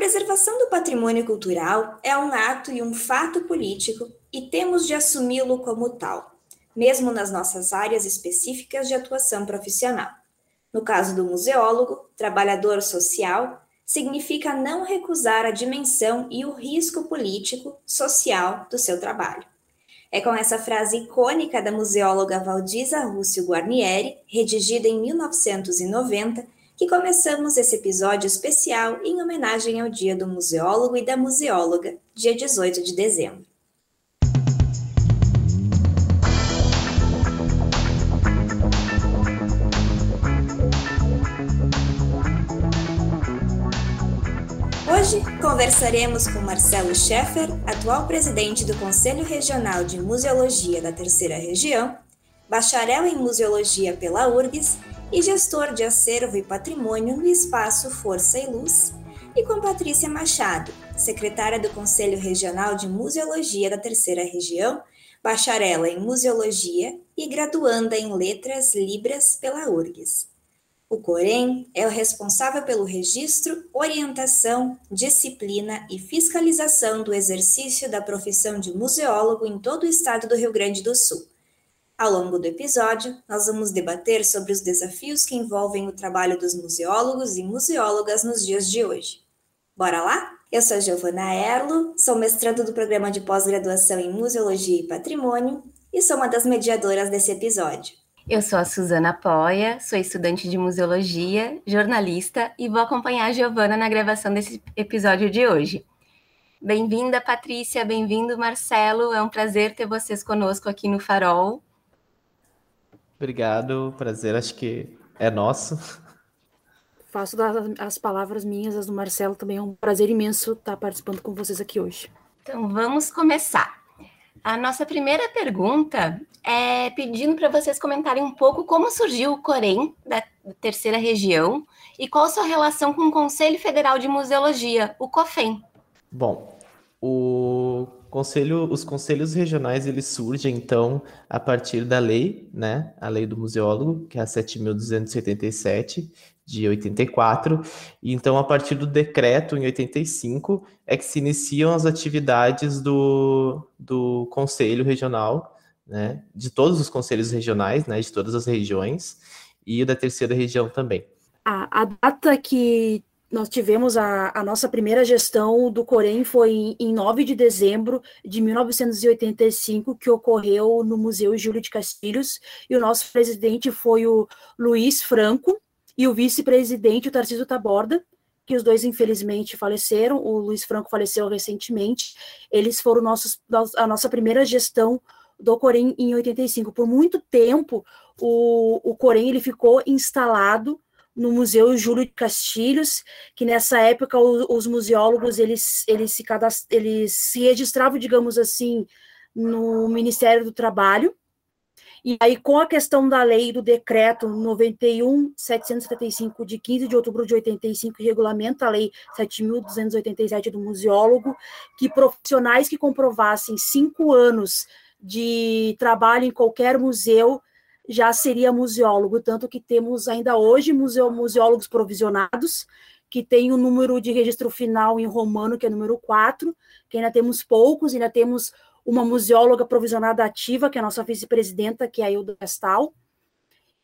preservação do patrimônio cultural é um ato e um fato político e temos de assumi-lo como tal, mesmo nas nossas áreas específicas de atuação profissional. No caso do museólogo, trabalhador social, significa não recusar a dimensão e o risco político, social do seu trabalho. É com essa frase icônica da museóloga Valdisa Rússio Guarnieri, redigida em 1990, que começamos esse episódio especial em homenagem ao Dia do Museólogo e da Museóloga, dia 18 de dezembro. Hoje conversaremos com Marcelo Scheffer, atual presidente do Conselho Regional de Museologia da Terceira Região, bacharel em Museologia pela URGS e gestor de acervo e patrimônio no espaço Força e Luz, e com Patrícia Machado, secretária do Conselho Regional de Museologia da Terceira Região, bacharela em Museologia e graduanda em Letras Libras pela URGS. O Corém é o responsável pelo registro, orientação, disciplina e fiscalização do exercício da profissão de museólogo em todo o estado do Rio Grande do Sul ao longo do episódio, nós vamos debater sobre os desafios que envolvem o trabalho dos museólogos e museólogas nos dias de hoje. Bora lá? Eu sou Giovana Erlo, sou mestrando do programa de pós-graduação em Museologia e Patrimônio e sou uma das mediadoras desse episódio. Eu sou a Suzana Poia, sou estudante de museologia, jornalista e vou acompanhar a Giovana na gravação desse episódio de hoje. Bem-vinda, Patrícia, bem-vindo, Marcelo. É um prazer ter vocês conosco aqui no Farol. Obrigado, prazer, acho que é nosso. Faço das, as palavras minhas, as do Marcelo, também é um prazer imenso estar participando com vocês aqui hoje. Então, vamos começar. A nossa primeira pergunta é pedindo para vocês comentarem um pouco como surgiu o Corém da terceira região e qual a sua relação com o Conselho Federal de Museologia, o COFEM. Bom, o Conselho, os conselhos regionais eles surgem então a partir da lei, né, a lei do museólogo, que é a 7277 de 84, e então a partir do decreto em 85 é que se iniciam as atividades do, do conselho regional, né, de todos os conselhos regionais, né, de todas as regiões e da terceira região também. A, a data que nós tivemos a, a, nossa primeira gestão do Corém foi em 9 de dezembro de 1985, que ocorreu no Museu Júlio de Castilhos, e o nosso presidente foi o Luiz Franco, e o vice-presidente, o Tarcísio Taborda, que os dois infelizmente faleceram, o Luiz Franco faleceu recentemente, eles foram nossos, a nossa primeira gestão do Corém em 85. Por muito tempo, o, o Corém ele ficou instalado no Museu Júlio de Castilhos, que nessa época os, os museólogos eles, eles, se cadast... eles se registravam, digamos assim, no Ministério do Trabalho, e aí, com a questão da lei do decreto 91.775, de 15 de outubro de 85, que regulamenta a lei 7.287 do museólogo, que profissionais que comprovassem cinco anos de trabalho em qualquer museu já seria museólogo, tanto que temos ainda hoje museu, museólogos provisionados, que tem o um número de registro final em romano, que é número 4, que ainda temos poucos, ainda temos uma museóloga provisionada ativa, que é a nossa vice-presidenta, que é a Hilda Gastal.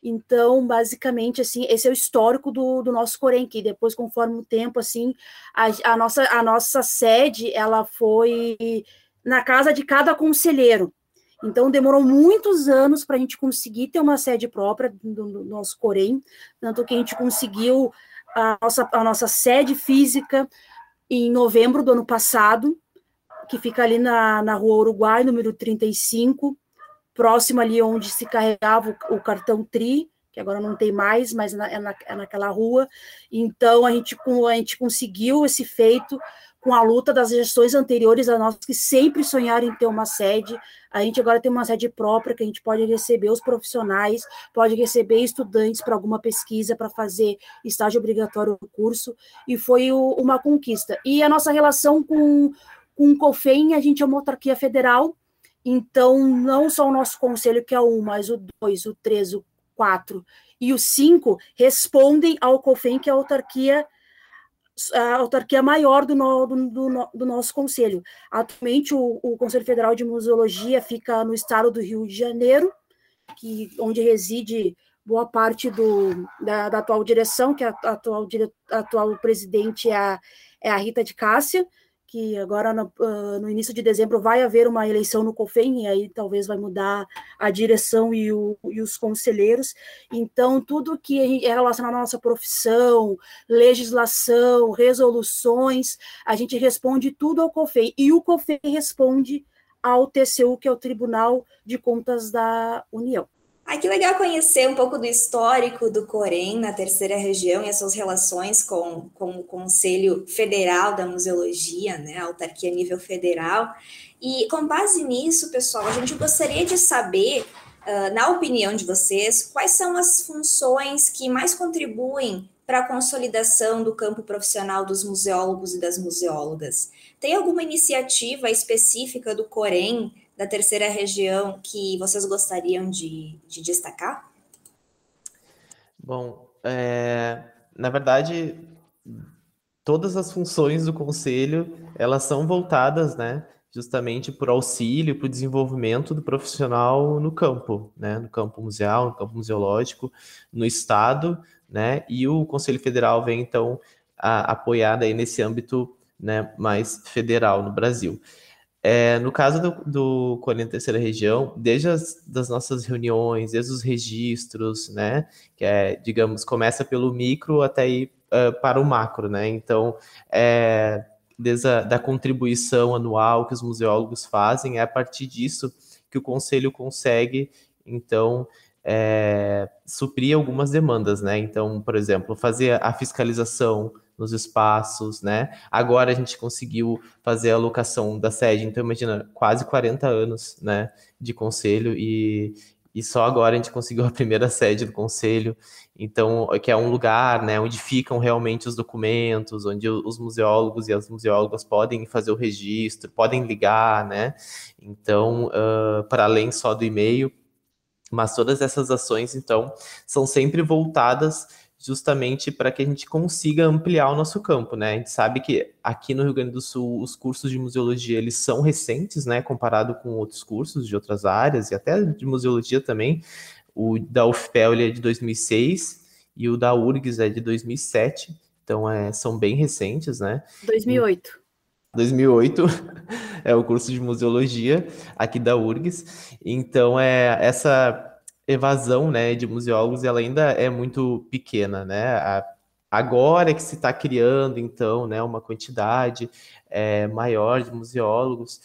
Então, basicamente, assim, esse é o histórico do, do nosso que depois, conforme o tempo, assim, a, a, nossa, a nossa sede, ela foi na casa de cada conselheiro. Então, demorou muitos anos para a gente conseguir ter uma sede própria do, do, nosso Corém, tanto que a gente conseguiu a nossa, a nossa sede física em novembro do ano passado, que fica ali na, na rua Uruguai, número 35, próximo ali onde se carregava o, o cartão TRI, que agora não tem mais, mas na, é, na, é naquela rua. Então, a gente, a gente conseguiu esse feito com a luta das gestões anteriores a nós que sempre sonharam em ter uma sede. A gente agora tem uma sede própria que a gente pode receber os profissionais, pode receber estudantes para alguma pesquisa, para fazer estágio obrigatório no curso, e foi o, uma conquista. E a nossa relação com, com o COFEM, a gente é uma autarquia federal, então não só o nosso conselho, que é o 1, mas o 2, o 3, o 4 e o 5 respondem ao COFEM, que é a autarquia a autarquia maior do, no, do, do, do, nosso conselho. Atualmente, o, o, Conselho Federal de Museologia fica no estado do Rio de Janeiro, que, onde reside boa parte do, da, da atual direção, que a, a atual, a atual presidente é a, é a Rita de Cássia, que agora no, uh, no, início de dezembro vai haver uma eleição no COFEM, e aí talvez vai mudar a direção e, o, e os conselheiros. Então, tudo que é relacionado à nossa profissão, legislação, resoluções, a gente responde tudo ao COFEM, e o COFEM responde ao TCU, que é o Tribunal de Contas da União. Ai, que legal conhecer um pouco do histórico do Corém na terceira região e as suas relações com, com o Conselho Federal da Museologia, né, a autarquia nível federal. E com base nisso, pessoal, a gente gostaria de saber, uh, na opinião de vocês, quais são as funções que mais contribuem para a consolidação do campo profissional dos museólogos e das museólogas. Tem alguma iniciativa específica do Corém da terceira região que vocês gostariam de, de destacar? Bom, é, na verdade, todas as funções do conselho elas são voltadas, né, justamente por auxílio, para o desenvolvimento do profissional no campo, né, no campo museal, no campo museológico, no estado, né, e o Conselho Federal vem então a, apoiar aí nesse âmbito, né, mais federal no Brasil. É, no caso do, do Colina Terceira Região, desde as das nossas reuniões, desde os registros, né, que é, digamos, começa pelo micro até ir uh, para o macro, né, então, é, desde a da contribuição anual que os museólogos fazem, é a partir disso que o Conselho consegue, então, é, suprir algumas demandas, né, então, por exemplo, fazer a fiscalização nos espaços, né? Agora a gente conseguiu fazer a alocação da sede, então imagina, quase 40 anos, né, de conselho e, e só agora a gente conseguiu a primeira sede do conselho, então, que é um lugar, né, onde ficam realmente os documentos, onde os museólogos e as museólogas podem fazer o registro, podem ligar, né, então, uh, para além só do e-mail, mas todas essas ações, então, são sempre voltadas justamente para que a gente consiga ampliar o nosso campo, né? A gente sabe que aqui no Rio Grande do Sul os cursos de museologia eles são recentes, né, comparado com outros cursos de outras áreas e até de museologia também. O da UFPEL ele é de 2006 e o da URGS é de 2007, então é, são bem recentes, né? 2008. 2008 é o curso de museologia aqui da URGS. Então é essa evasão né, de museólogos ela ainda é muito pequena, né? A, agora que se está criando, então, né, uma quantidade é, maior de museólogos.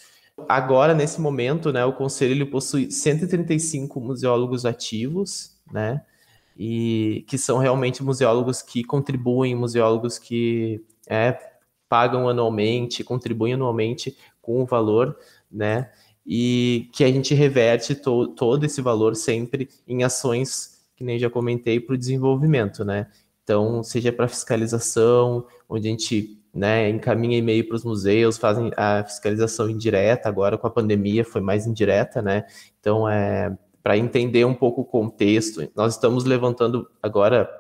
Agora, nesse momento, né, o Conselho possui 135 museólogos ativos, né? E que são realmente museólogos que contribuem, museólogos que é, pagam anualmente, contribuem anualmente com o valor, né? E que a gente reverte to todo esse valor sempre em ações, que nem já comentei, para o desenvolvimento, né? Então, seja para fiscalização, onde a gente né, encaminha e-mail para os museus, fazem a fiscalização indireta, agora com a pandemia foi mais indireta, né? Então, é, para entender um pouco o contexto, nós estamos levantando agora,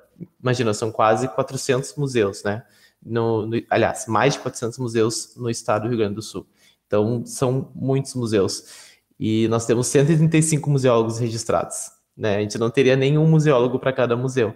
imagina, são quase 400 museus, né? No, no, aliás, mais de 400 museus no estado do Rio Grande do Sul. Então, são muitos museus. E nós temos 135 museólogos registrados. Né? A gente não teria nenhum museólogo para cada museu.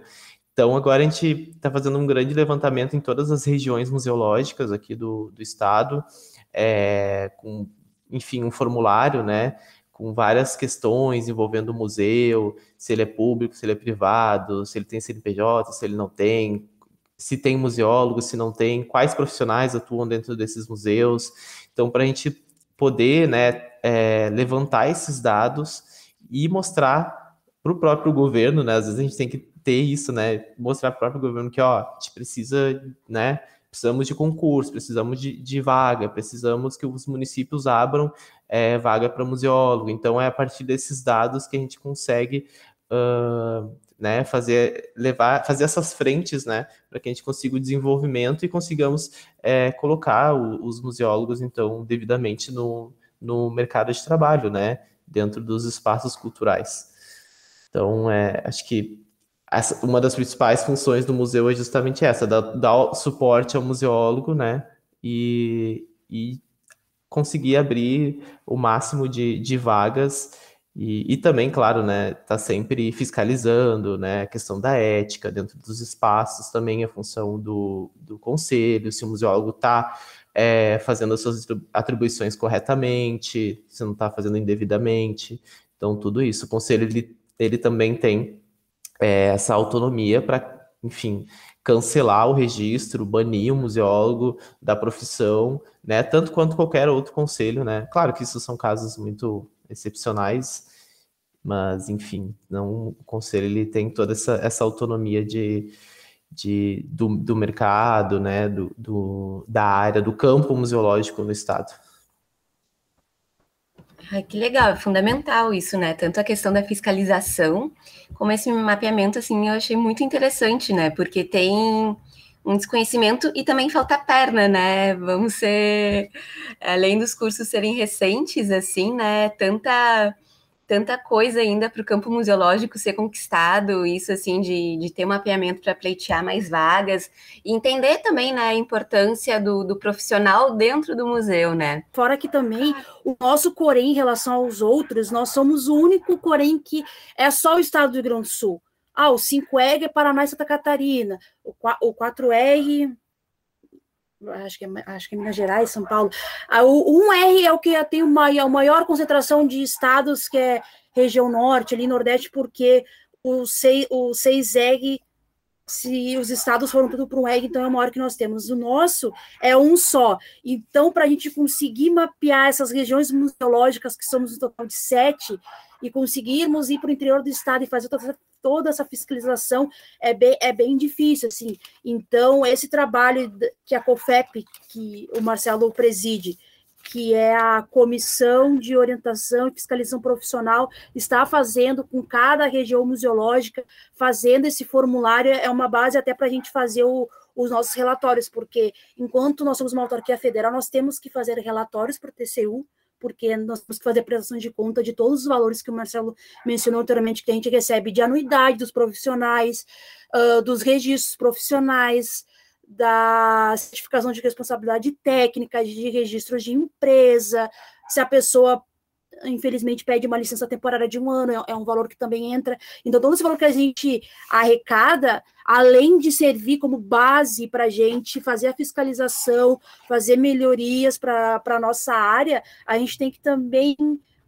Então, agora a gente está fazendo um grande levantamento em todas as regiões museológicas aqui do, do estado, é, com, enfim, um formulário, né, com várias questões envolvendo o museu, se ele é público, se ele é privado, se ele tem CNPJ, se ele não tem, se tem museólogo, se não tem, quais profissionais atuam dentro desses museus. Então, para a gente poder né, é, levantar esses dados e mostrar para o próprio governo, né? Às vezes a gente tem que ter isso, né? Mostrar para o próprio governo que, ó, a gente precisa, né? Precisamos de concurso, precisamos de, de vaga, precisamos que os municípios abram é, vaga para museólogo. Então, é a partir desses dados que a gente consegue uh, né, fazer levar, fazer essas frentes, né, para que a gente consiga o desenvolvimento e consigamos é, colocar o, os museólogos então devidamente no, no mercado de trabalho, né, dentro dos espaços culturais. Então, é, acho que essa, uma das principais funções do museu é justamente essa, dar, dar suporte ao museólogo, né? E, e conseguir abrir o máximo de, de vagas e, e, também, claro, né, tá sempre fiscalizando, né, a questão da ética dentro dos espaços, também a função do, do conselho, se o museólogo está é, fazendo as suas atribuições corretamente, se não está fazendo indevidamente, então tudo isso. O conselho, ele, ele também tem é, essa autonomia para, enfim, cancelar o registro, banir o museólogo da profissão, né, tanto quanto qualquer outro conselho, né, claro que isso são casos muito excepcionais, mas enfim, não, o conselho ele tem toda essa, essa autonomia de, de, do, do mercado, né, do, do, da área, do campo museológico no estado. Ai, que legal, é fundamental isso, né? Tanto a questão da fiscalização, como esse mapeamento, assim, eu achei muito interessante, né? Porque tem um desconhecimento e também falta perna, né? Vamos ser, além dos cursos serem recentes, assim, né? Tanta tanta coisa ainda para o campo museológico ser conquistado, isso assim de, de ter um mapeamento para pleitear mais vagas e entender também né, a importância do, do profissional dentro do museu, né? Fora que também o nosso Corém em relação aos outros, nós somos o único Corém que é só o estado do Rio Grande do Sul. Ah, o 5R é Paraná e Santa Catarina, o 4R acho que, é, acho que é Minas Gerais, São Paulo. Ah, o 1R é o que tem a maior concentração de estados, que é região norte, ali nordeste, porque o 6, o 6R, se os estados foram tudo para um R, então é o maior que nós temos. O nosso é um só. Então, para a gente conseguir mapear essas regiões museológicas, que somos um total de sete, e conseguirmos ir para o interior do estado e fazer toda essa fiscalização é bem, é bem difícil, assim. Então, esse trabalho que a COFEP, que o Marcelo preside, que é a Comissão de Orientação e Fiscalização Profissional, está fazendo com cada região museológica, fazendo esse formulário, é uma base até para a gente fazer o, os nossos relatórios, porque enquanto nós somos uma autarquia federal, nós temos que fazer relatórios para o TCU, porque nós temos que fazer prestação de conta de todos os valores que o Marcelo mencionou anteriormente, que a gente recebe de anuidade dos profissionais, uh, dos registros profissionais, da certificação de responsabilidade técnica, de registros de empresa, se a pessoa infelizmente pede uma licença temporária de um ano, é, é um valor que também entra. Então, todo esse valor que a gente arrecada, além de servir como base para a gente fazer a fiscalização, fazer melhorias para a nossa área, a gente tem que também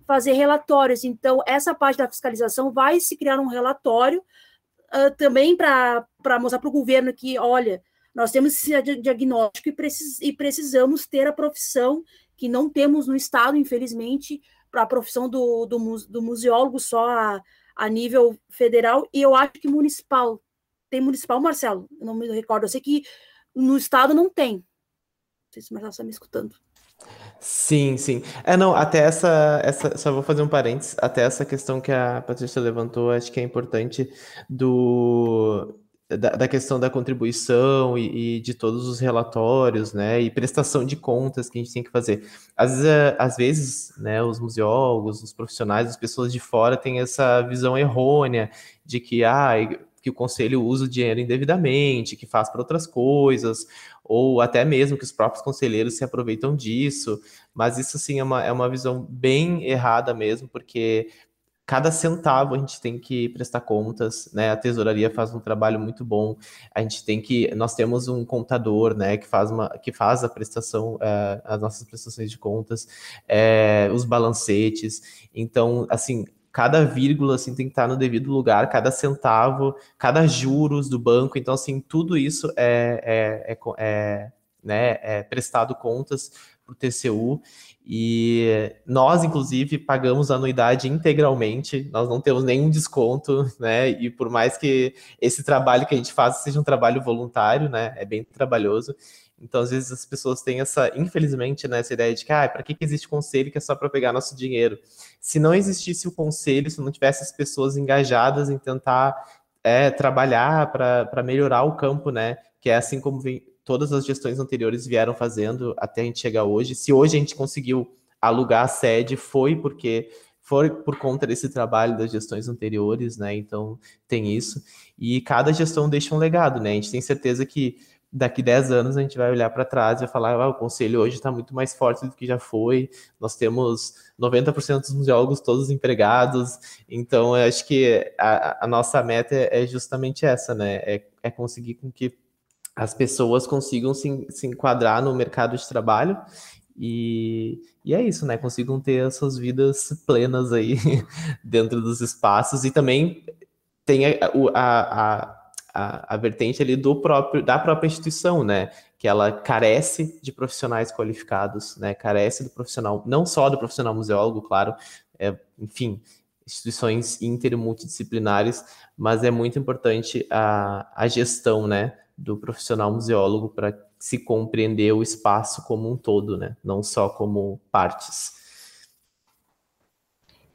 fazer relatórios. Então, essa parte da fiscalização vai se criar um relatório uh, também para mostrar para o governo que, olha, nós temos esse diagnóstico e, precis, e precisamos ter a profissão que não temos no Estado, infelizmente, para a profissão do, do, do, museólogo só a, a nível federal, e eu acho que municipal. Tem municipal, Marcelo? Não me recordo. Eu sei que no estado não tem. Não sei se o Marcelo está me escutando. Sim, sim. É, não, até essa, essa, só vou fazer um parênteses, até essa questão que a Patrícia levantou, acho que é importante do da, da, questão da contribuição e, e, de todos os relatórios, né, e prestação de contas que a gente tem que fazer. Às é, às vezes né, os museólogos, os profissionais, as pessoas de fora têm essa visão errônea de que, ah, que o conselho usa o dinheiro indevidamente, que faz para outras coisas, ou até mesmo que os próprios conselheiros se aproveitam disso, mas isso sim é uma, é uma visão bem errada mesmo, porque cada centavo a gente tem que prestar contas, né? A tesouraria faz um trabalho muito bom. A gente tem que, nós temos um contador, né, que faz uma, que faz a prestação, é, as nossas prestações de contas, é, os balancetes. Então, assim, cada vírgula assim tem que estar no devido lugar, cada centavo, cada juros do banco. Então, assim, tudo isso é, é, é, é né, é prestado contas para o TCU. E nós, inclusive, pagamos a anuidade integralmente, nós não temos nenhum desconto, né? E por mais que esse trabalho que a gente faz seja um trabalho voluntário, né? É bem trabalhoso. Então, às vezes, as pessoas têm essa, infelizmente, né, essa ideia de que, ah, para que, que existe conselho que é só para pegar nosso dinheiro? Se não existisse o conselho, se não tivesse as pessoas engajadas em tentar é, trabalhar para melhorar o campo, né? Que é assim como vem, todas as gestões anteriores vieram fazendo até a gente chegar hoje. Se hoje a gente conseguiu alugar a sede, foi porque foi por conta desse trabalho das gestões anteriores, né? Então tem isso. E cada gestão deixa um legado, né? A gente tem certeza que daqui 10 anos a gente vai olhar para trás e vai falar, ah, o conselho hoje está muito mais forte do que já foi, nós temos 90% dos museólogos todos empregados, então eu acho que a, a nossa meta é justamente essa, né, é, é conseguir com que as pessoas consigam se, se enquadrar no mercado de trabalho e, e, é isso, né? Consigam ter as suas vidas plenas aí dentro dos espaços e também tem a, a, a, a, vertente ali do próprio, da própria instituição, né? Que ela carece de profissionais qualificados, né? Carece do profissional, não só do profissional museólogo, claro, é, enfim, instituições inter e multidisciplinares, mas é muito importante a, a gestão, né? Do profissional museólogo para se compreender o espaço como um todo, né? Não só como partes.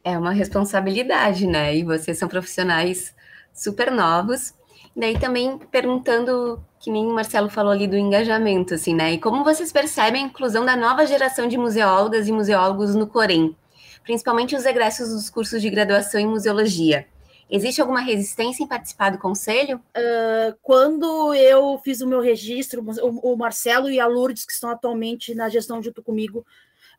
É uma responsabilidade, né? E vocês são profissionais super novos Daí também perguntando, que nem o Marcelo falou ali do engajamento, assim, né? E como vocês percebem a inclusão da nova geração de museólogas e museólogos no Corém, principalmente os egressos dos cursos de graduação em museologia? Existe alguma resistência em participar do conselho? Uh, quando eu fiz o meu registro, o, o, Marcelo e a Lourdes, que estão atualmente na gestão junto comigo,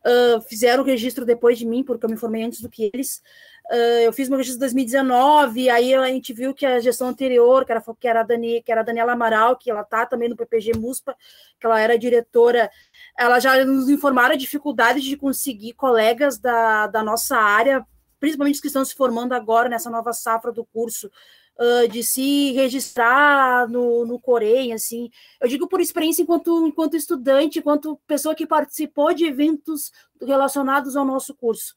uh, fizeram o registro depois de mim, porque eu me formei antes do que eles. Uh, eu fiz meu registro em 2019, aí a gente viu que a gestão anterior, que era, que era, a, Dani, que era a Daniela Amaral, que ela está também no PPG MUSPA, que ela era diretora, ela já nos informaram a dificuldade de conseguir colegas da, da nossa área, principalmente os que estão se formando agora nessa nova safra do curso, uh, de se registrar no, no Corém, assim. Eu digo por experiência enquanto, enquanto estudante, enquanto pessoa que participou de eventos relacionados ao nosso curso.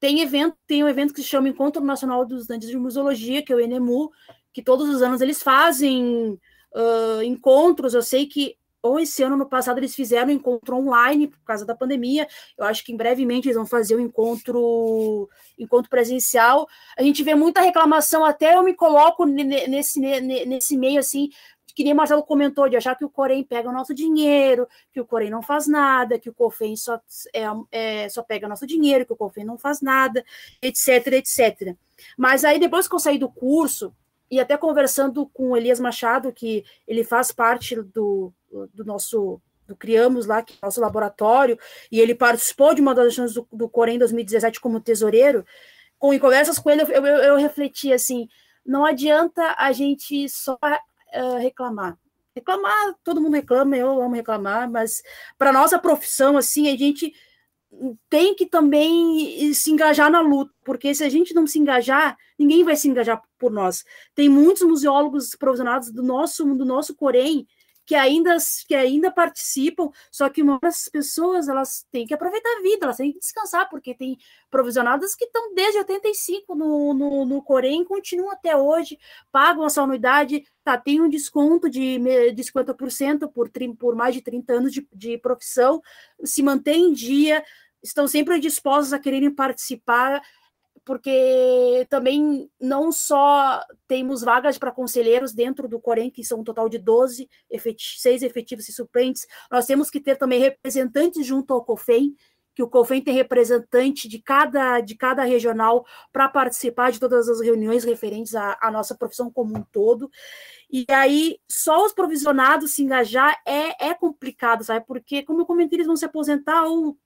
Tem evento, tem um evento que se chama Encontro Nacional dos Estudantes de Museologia, que é o ENEMU, que todos os anos eles fazem uh, encontros. Eu sei que ou esse ano, no passado, eles fizeram um encontro online por causa da pandemia. Eu acho que em brevemente eles vão fazer o um encontro, encontro presencial. A gente vê muita reclamação, até eu me coloco nesse, nesse meio assim, que nem o Marcelo comentou, de achar que o Corém pega o nosso dinheiro, que o Corém não faz nada, que o COFEM só, é, é, só pega nosso dinheiro, que o COFEM não faz nada, etc, etc. Mas aí, depois que eu saí do curso, e até conversando com o Elias Machado, que ele faz parte do, do nosso do Criamos lá, que é nosso laboratório, e ele participou de uma das ações do, do Corém 2017 como tesoureiro, com, em conversas com ele, eu, eu, eu refleti assim, não adianta a gente só uh, reclamar. Reclamar, todo mundo reclama, eu amo reclamar, mas para nossa profissão, assim, a gente tem que também se engajar na luta, porque se a gente não se engajar, ninguém vai se engajar por nós. Tem muitos museólogos provisionados do nosso do nosso Corém que ainda, que ainda participam, só que muitas pessoas elas têm que aproveitar a vida, elas têm que descansar, porque tem provisionadas que estão desde 85 no, no, no Corém, continuam até hoje, pagam essa anuidade, tá, tem um desconto de, de 50% por, por mais de 30 anos de, de profissão, se mantém em dia, estão sempre dispostos a quererem participar, porque também não só temos vagas para conselheiros dentro do Corém, que são um total de 12, efetivos, seis efetivos e suplentes, nós temos que ter também representantes junto ao COFEM, que o COFEM tem representante de cada, de cada regional para participar de todas as reuniões referentes à, à, nossa profissão como um todo. E aí, só os provisionados se engajar é, é complicado, sabe? Porque, como eu comentei, eles vão se aposentar ou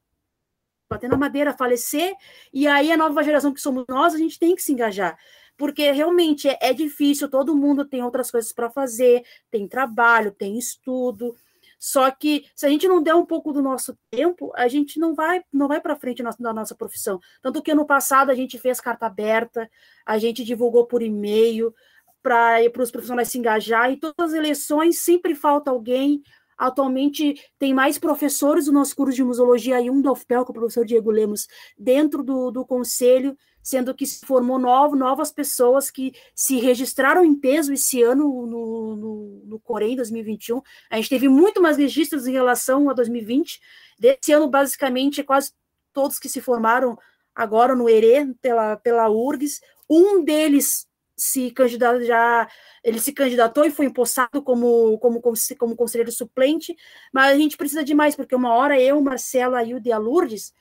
bater na madeira, falecer, e aí a nova geração que somos nós, a gente tem que se engajar. Porque realmente é, é difícil, todo mundo tem outras coisas para fazer, tem trabalho, tem estudo. Só que se a gente não der um pouco do nosso tempo, a gente não vai não vai para frente na, na, nossa profissão. Tanto que no passado a gente fez carta aberta, a gente divulgou por e-mail para os profissionais se engajar, e todas as eleições sempre falta alguém, Atualmente tem mais professores do nosso curso de museologia e um do UFPEL, com o professor Diego Lemos, dentro do, do conselho, sendo que se formou novo, novas pessoas que se registraram em peso esse ano no, no, no Corém 2021. A gente teve muito mais registros em relação a 2020. Desse ano, basicamente, é quase todos que se formaram agora no ERE, pela, pela URGS. Um deles se candidatou já ele se candidatou e foi empossado como, como, como conselheiro suplente, mas a gente precisa de mais, porque uma hora eu, Marcelo, a Hilda e a Lourdes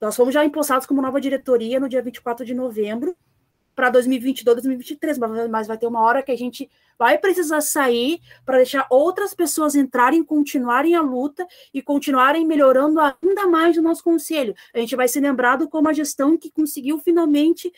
Nós fomos já empossados como nova diretoria no dia 24 de novembro para 2022, 2023, mas vai ter uma hora que a gente vai precisar sair para deixar outras pessoas entrarem, continuarem a luta e continuarem melhorando ainda mais o nosso conselho. A gente vai ser lembrado como a gestão que conseguiu finalmente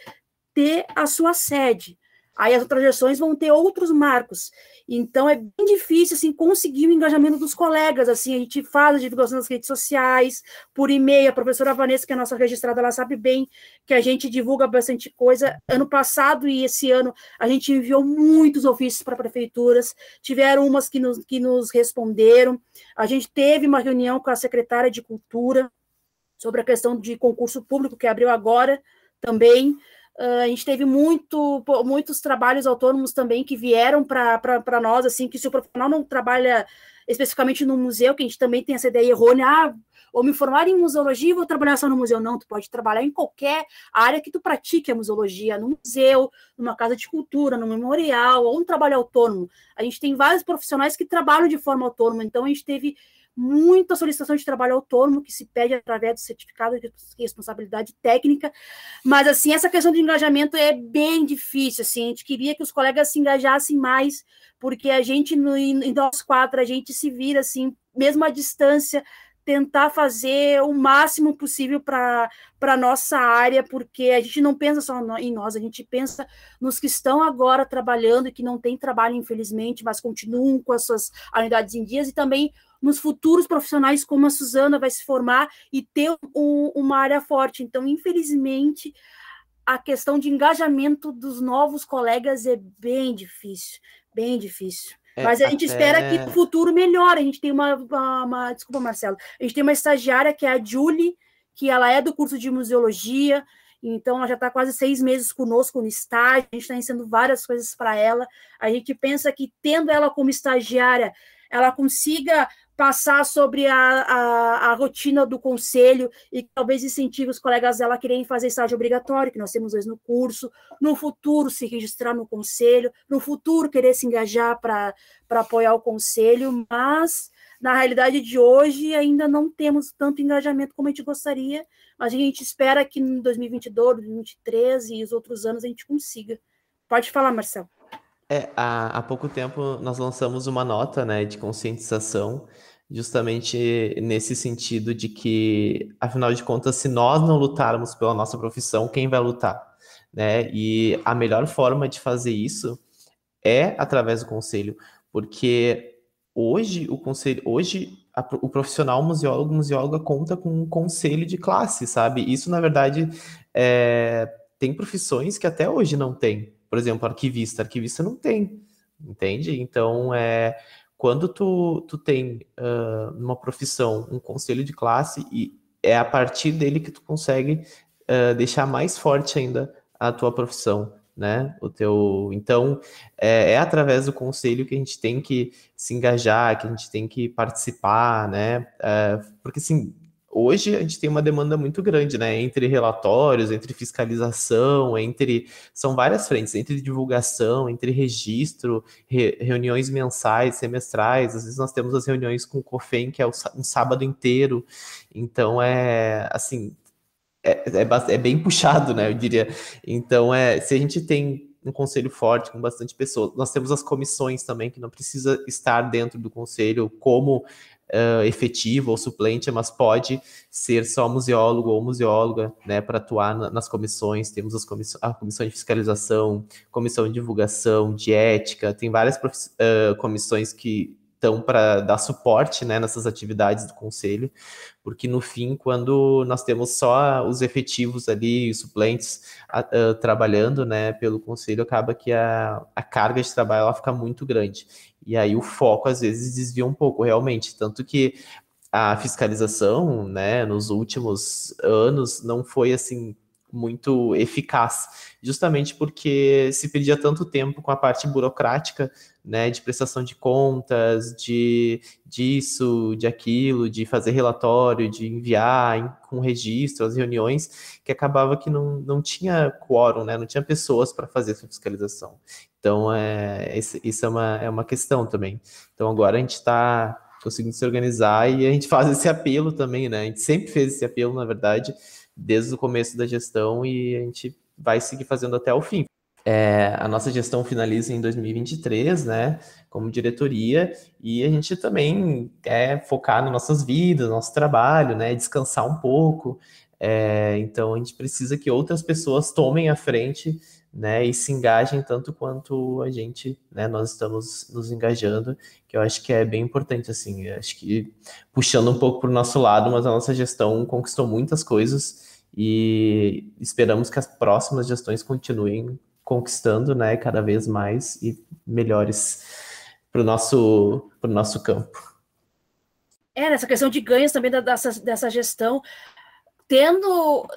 ter a sua sede. Aí as outras gestões vão ter outros marcos. Então é bem difícil assim conseguir o engajamento dos colegas. Assim, a gente faz a divulgação nas redes sociais, por e-mail. A professora Vanessa, que é a nossa registrada, ela sabe bem que a gente divulga bastante coisa. Ano passado e esse ano a gente enviou muitos ofícios para prefeituras. Tiveram umas que nos, que nos responderam. A gente teve uma reunião com a secretária de Cultura sobre a questão de concurso público que abriu agora também. Uh, a gente teve muito, muitos trabalhos autônomos também que vieram para nós, assim, que se o profissional não trabalha especificamente no museu, que a gente também tem essa ideia errônea, ah, ou me formar em museologia e vou trabalhar só no museu. Não, tu pode trabalhar em qualquer área que tu pratique a museologia, no museu, numa casa de cultura, no memorial, ou um trabalho autônomo. A gente tem vários profissionais que trabalham de forma autônoma, então a gente teve muita solicitação de trabalho autônomo que se pede através do certificado de responsabilidade técnica, mas assim, essa questão de engajamento é bem difícil, assim, a gente queria que os colegas se engajassem mais, porque a gente, no, em nós quatro, a gente se vira, assim, mesmo à distância, tentar fazer o máximo possível para a nossa área, porque a gente não pensa só em nós, a gente pensa nos que estão agora trabalhando e que não têm trabalho, infelizmente, mas continuam com as suas unidades em dias, e também nos futuros profissionais, como a Suzana vai se formar e ter um, uma área forte. Então, infelizmente, a questão de engajamento dos novos colegas é bem difícil, bem difícil. É, Mas a gente espera que no futuro melhore. A gente tem uma, uma, uma, Desculpa, Marcelo. A gente tem uma estagiária que é a Julie, que ela é do curso de museologia, então ela já está quase seis meses conosco no estágio, a gente está ensinando várias coisas para ela. A gente pensa que tendo ela como estagiária, ela consiga passar sobre a, a, a, rotina do conselho e talvez incentive os colegas dela a quererem fazer estágio obrigatório, que nós temos dois no curso, no futuro se registrar no conselho, no futuro querer se engajar para apoiar o conselho, mas na realidade de hoje ainda não temos tanto engajamento como a gente gostaria, mas a gente espera que em 2022, 2023 e os outros anos a gente consiga. Pode falar, Marcelo. É, há, há pouco tempo nós lançamos uma nota, né, de conscientização, justamente nesse sentido de que, afinal de contas, se nós não lutarmos pela nossa profissão, quem vai lutar, né? E a melhor forma de fazer isso é através do conselho, porque hoje o conselho, hoje a, o profissional museólogo, museóloga conta com um conselho de classe, sabe? Isso, na verdade, é, tem profissões que até hoje não tem, por exemplo, arquivista. Arquivista não tem, entende? Então, é, quando tu, tu tem uh, uma profissão, um conselho de classe, e é a partir dele que tu consegue uh, deixar mais forte ainda a tua profissão, né? O teu, então é, é, através do conselho que a gente tem que se engajar, que a gente tem que participar, né? É, porque assim hoje a gente tem uma demanda muito grande, né? Entre relatórios, entre fiscalização, entre. São várias frentes, entre divulgação, entre registro, re, reuniões mensais, semestrais. Às vezes nós temos as reuniões com o COFEM, que é um sábado inteiro. Então é assim. É, é, é bem puxado, né? Eu diria. Então, é, se a gente tem um conselho forte com bastante pessoas. Nós temos as comissões também, que não precisa estar dentro do conselho como uh, efetivo ou suplente, mas pode ser só museólogo ou museóloga, né, para atuar na, nas comissões. Temos as comiss a comissão de fiscalização, comissão de divulgação, de ética, tem várias uh, comissões que estão para dar suporte né, nessas atividades do conselho, porque no fim, quando nós temos só os efetivos ali, os suplentes trabalhando né, pelo conselho, acaba que a, a carga de trabalho ela fica muito grande. E aí o foco às vezes desvia um pouco, realmente. Tanto que a fiscalização, né, nos últimos anos não foi assim muito eficaz, justamente porque se perdia tanto tempo com a parte burocrática, né, de prestação de contas, de disso, de aquilo, de fazer relatório, de enviar com registro as reuniões, que acabava que não, não tinha quórum, né, não tinha pessoas para fazer essa fiscalização. Então, é, isso é uma, é uma questão também. Então, agora a gente está conseguindo se organizar e a gente faz esse apelo também, né? A gente sempre fez esse apelo, na verdade, desde o começo da gestão e a gente vai seguir fazendo até o fim. É, a nossa gestão finaliza em 2023, né, como diretoria, e a gente também quer focar nas nossas vidas, nosso trabalho, né, descansar um pouco. É, então a gente precisa que outras pessoas tomem a frente, né, e se engajem tanto quanto a gente, né, nós estamos nos engajando, que eu acho que é bem importante, assim, acho que puxando um pouco para o nosso lado, mas a nossa gestão conquistou muitas coisas e esperamos que as próximas gestões continuem conquistando, né, cada vez mais e melhores para o nosso, nosso campo. É, nessa questão de ganhos também da, dessa, dessa gestão, tendo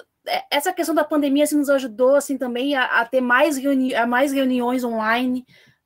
essa questão da pandemia assim, nos ajudou assim também a, a ter mais, reuni a mais reuniões online,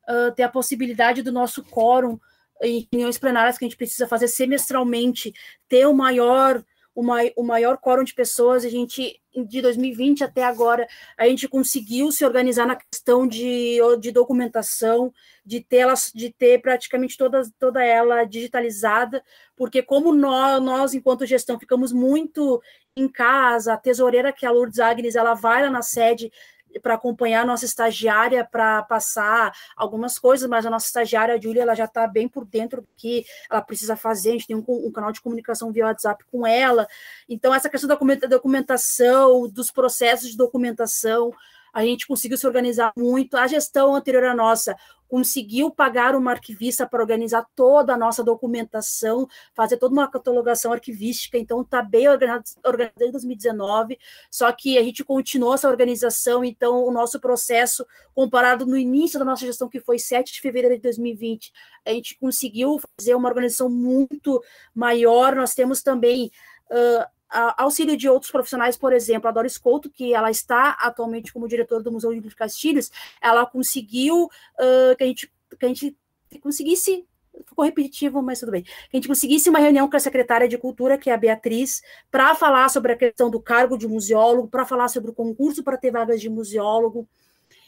uh, ter a possibilidade do nosso quórum em reuniões plenárias que a gente precisa fazer semestralmente, ter o maior o, mai, o maior quórum de pessoas, a gente, de 2020 até agora, a gente conseguiu se organizar na questão de, de documentação, de ter, de ter praticamente toda, toda ela digitalizada, porque como nós, nós, enquanto gestão, ficamos muito em casa, a tesoureira, que é a Lourdes Agnes, ela vai lá na sede para acompanhar a nossa estagiária para passar algumas coisas, mas a nossa estagiária, a Júlia, ela já está bem por dentro do que ela precisa fazer, a gente tem um, um, canal de comunicação via WhatsApp com ela, então essa questão da documentação, dos processos de documentação, a gente conseguiu se organizar muito, a gestão anterior à nossa conseguiu pagar uma arquivista para organizar toda a nossa documentação, fazer toda uma catalogação arquivística, então está bem organizado, organizado em 2019, só que a gente continuou essa organização, então o nosso processo, comparado no início da nossa gestão, que foi 7 de fevereiro de 2020, a gente conseguiu fazer uma organização muito maior, nós temos também... Uh, auxílio de outros profissionais, por exemplo, a Doris Couto, que ela está atualmente como diretora do Museu de Castilhos, ela conseguiu uh, que, a gente, que a gente conseguisse ficou repetitivo, mas tudo bem. Que a gente conseguisse uma reunião com a secretária de Cultura, que é a Beatriz, para falar sobre a questão do cargo de museólogo, para falar sobre o concurso para ter vagas de museólogo.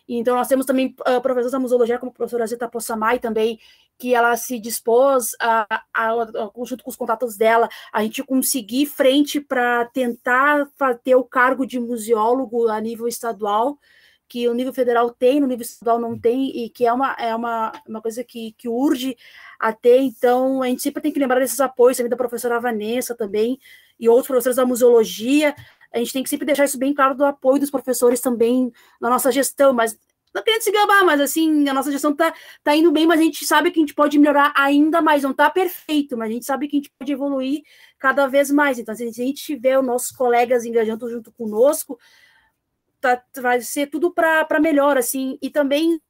Então, nós temos também uh, professores da museologia, como a professora Zita Possamay também, que ela se dispôs, a, a, a, junto com os contatos dela, a gente conseguir frente para tentar ter o cargo de museólogo a nível estadual, que o nível federal tem, no nível estadual não tem, e que é uma, é uma, uma coisa que, que urge a ter, então a gente sempre tem que lembrar desses apoios, também da professora Vanessa também, e outros professores da museologia, a gente tem que sempre deixar isso bem claro do apoio dos professores também na nossa gestão, mas não querendo se gabar, mas assim, a nossa gestão tá, tá indo bem, mas a gente sabe que a gente pode melhorar ainda mais, não tá perfeito, mas a gente sabe que a gente pode evoluir cada vez mais. Então, se a gente tiver os nossos colegas engajando junto conosco, tá, vai ser tudo para melhor, assim, e também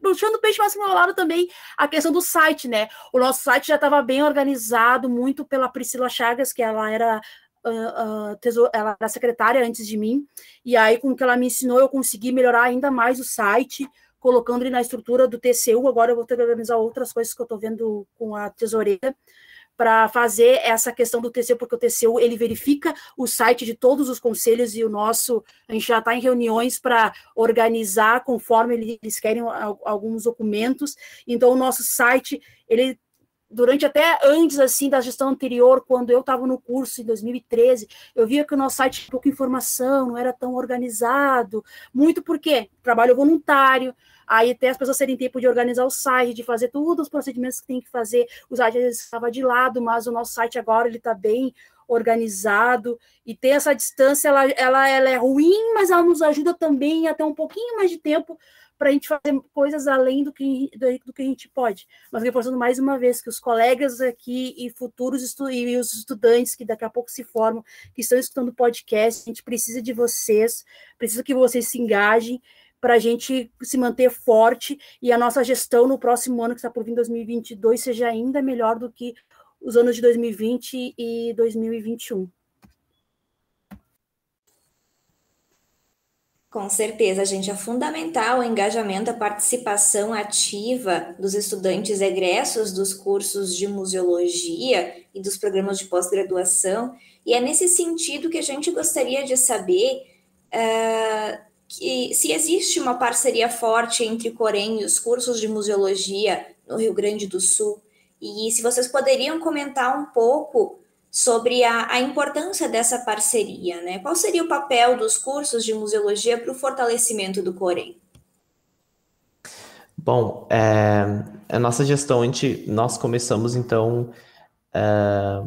puxando o peixe mais para o meu lado também a questão do site, né? O nosso site já estava bem organizado, muito pela Priscila Chagas, que ela era uh, uh, ela era secretária antes de mim, e aí com o que ela me ensinou, eu consegui melhorar ainda mais o site, colocando ele na estrutura do TCU. Agora eu vou ter que organizar outras coisas que eu estou vendo com a tesoureira para fazer essa questão do TCU, porque o TCU ele verifica o site de todos os conselhos e o nosso, a gente já está em reuniões para organizar conforme eles querem alguns documentos. Então, o nosso site ele durante até antes assim da gestão anterior, quando eu estava no curso em 2013, eu via que o nosso site tinha pouca informação, não era tão organizado, muito porque trabalho voluntário, aí até as pessoas terem tempo de organizar o site, de fazer todos os procedimentos que tem que fazer, o site estava de lado, mas o nosso site agora ele está bem organizado. E ter essa distância, ela, ela, ela é ruim, mas ela nos ajuda também a ter um pouquinho mais de tempo para a gente fazer coisas além do que, do, que a gente pode. Mas reforçando mais uma vez que os colegas aqui e futuros estu e os estudantes que daqui a pouco se formam, que estão escutando podcast, a gente precisa de vocês, precisa que vocês se engajem para a gente se manter forte e a nossa gestão no próximo ano, que está por vir 2022, seja ainda melhor do que os anos de 2020 e 2021. Com certeza, gente, é fundamental o engajamento, a participação ativa dos estudantes egressos dos cursos de museologia e dos programas de pós-graduação, e é nesse sentido que a gente gostaria de saber uh, que, se existe uma parceria forte entre Corém e os cursos de museologia no Rio Grande do Sul, e se vocês poderiam comentar um pouco sobre a, a importância dessa parceria, né? Qual seria o papel dos cursos de museologia para o fortalecimento do Corém? Bom, é, a nossa gestão, a gente, nós começamos então é,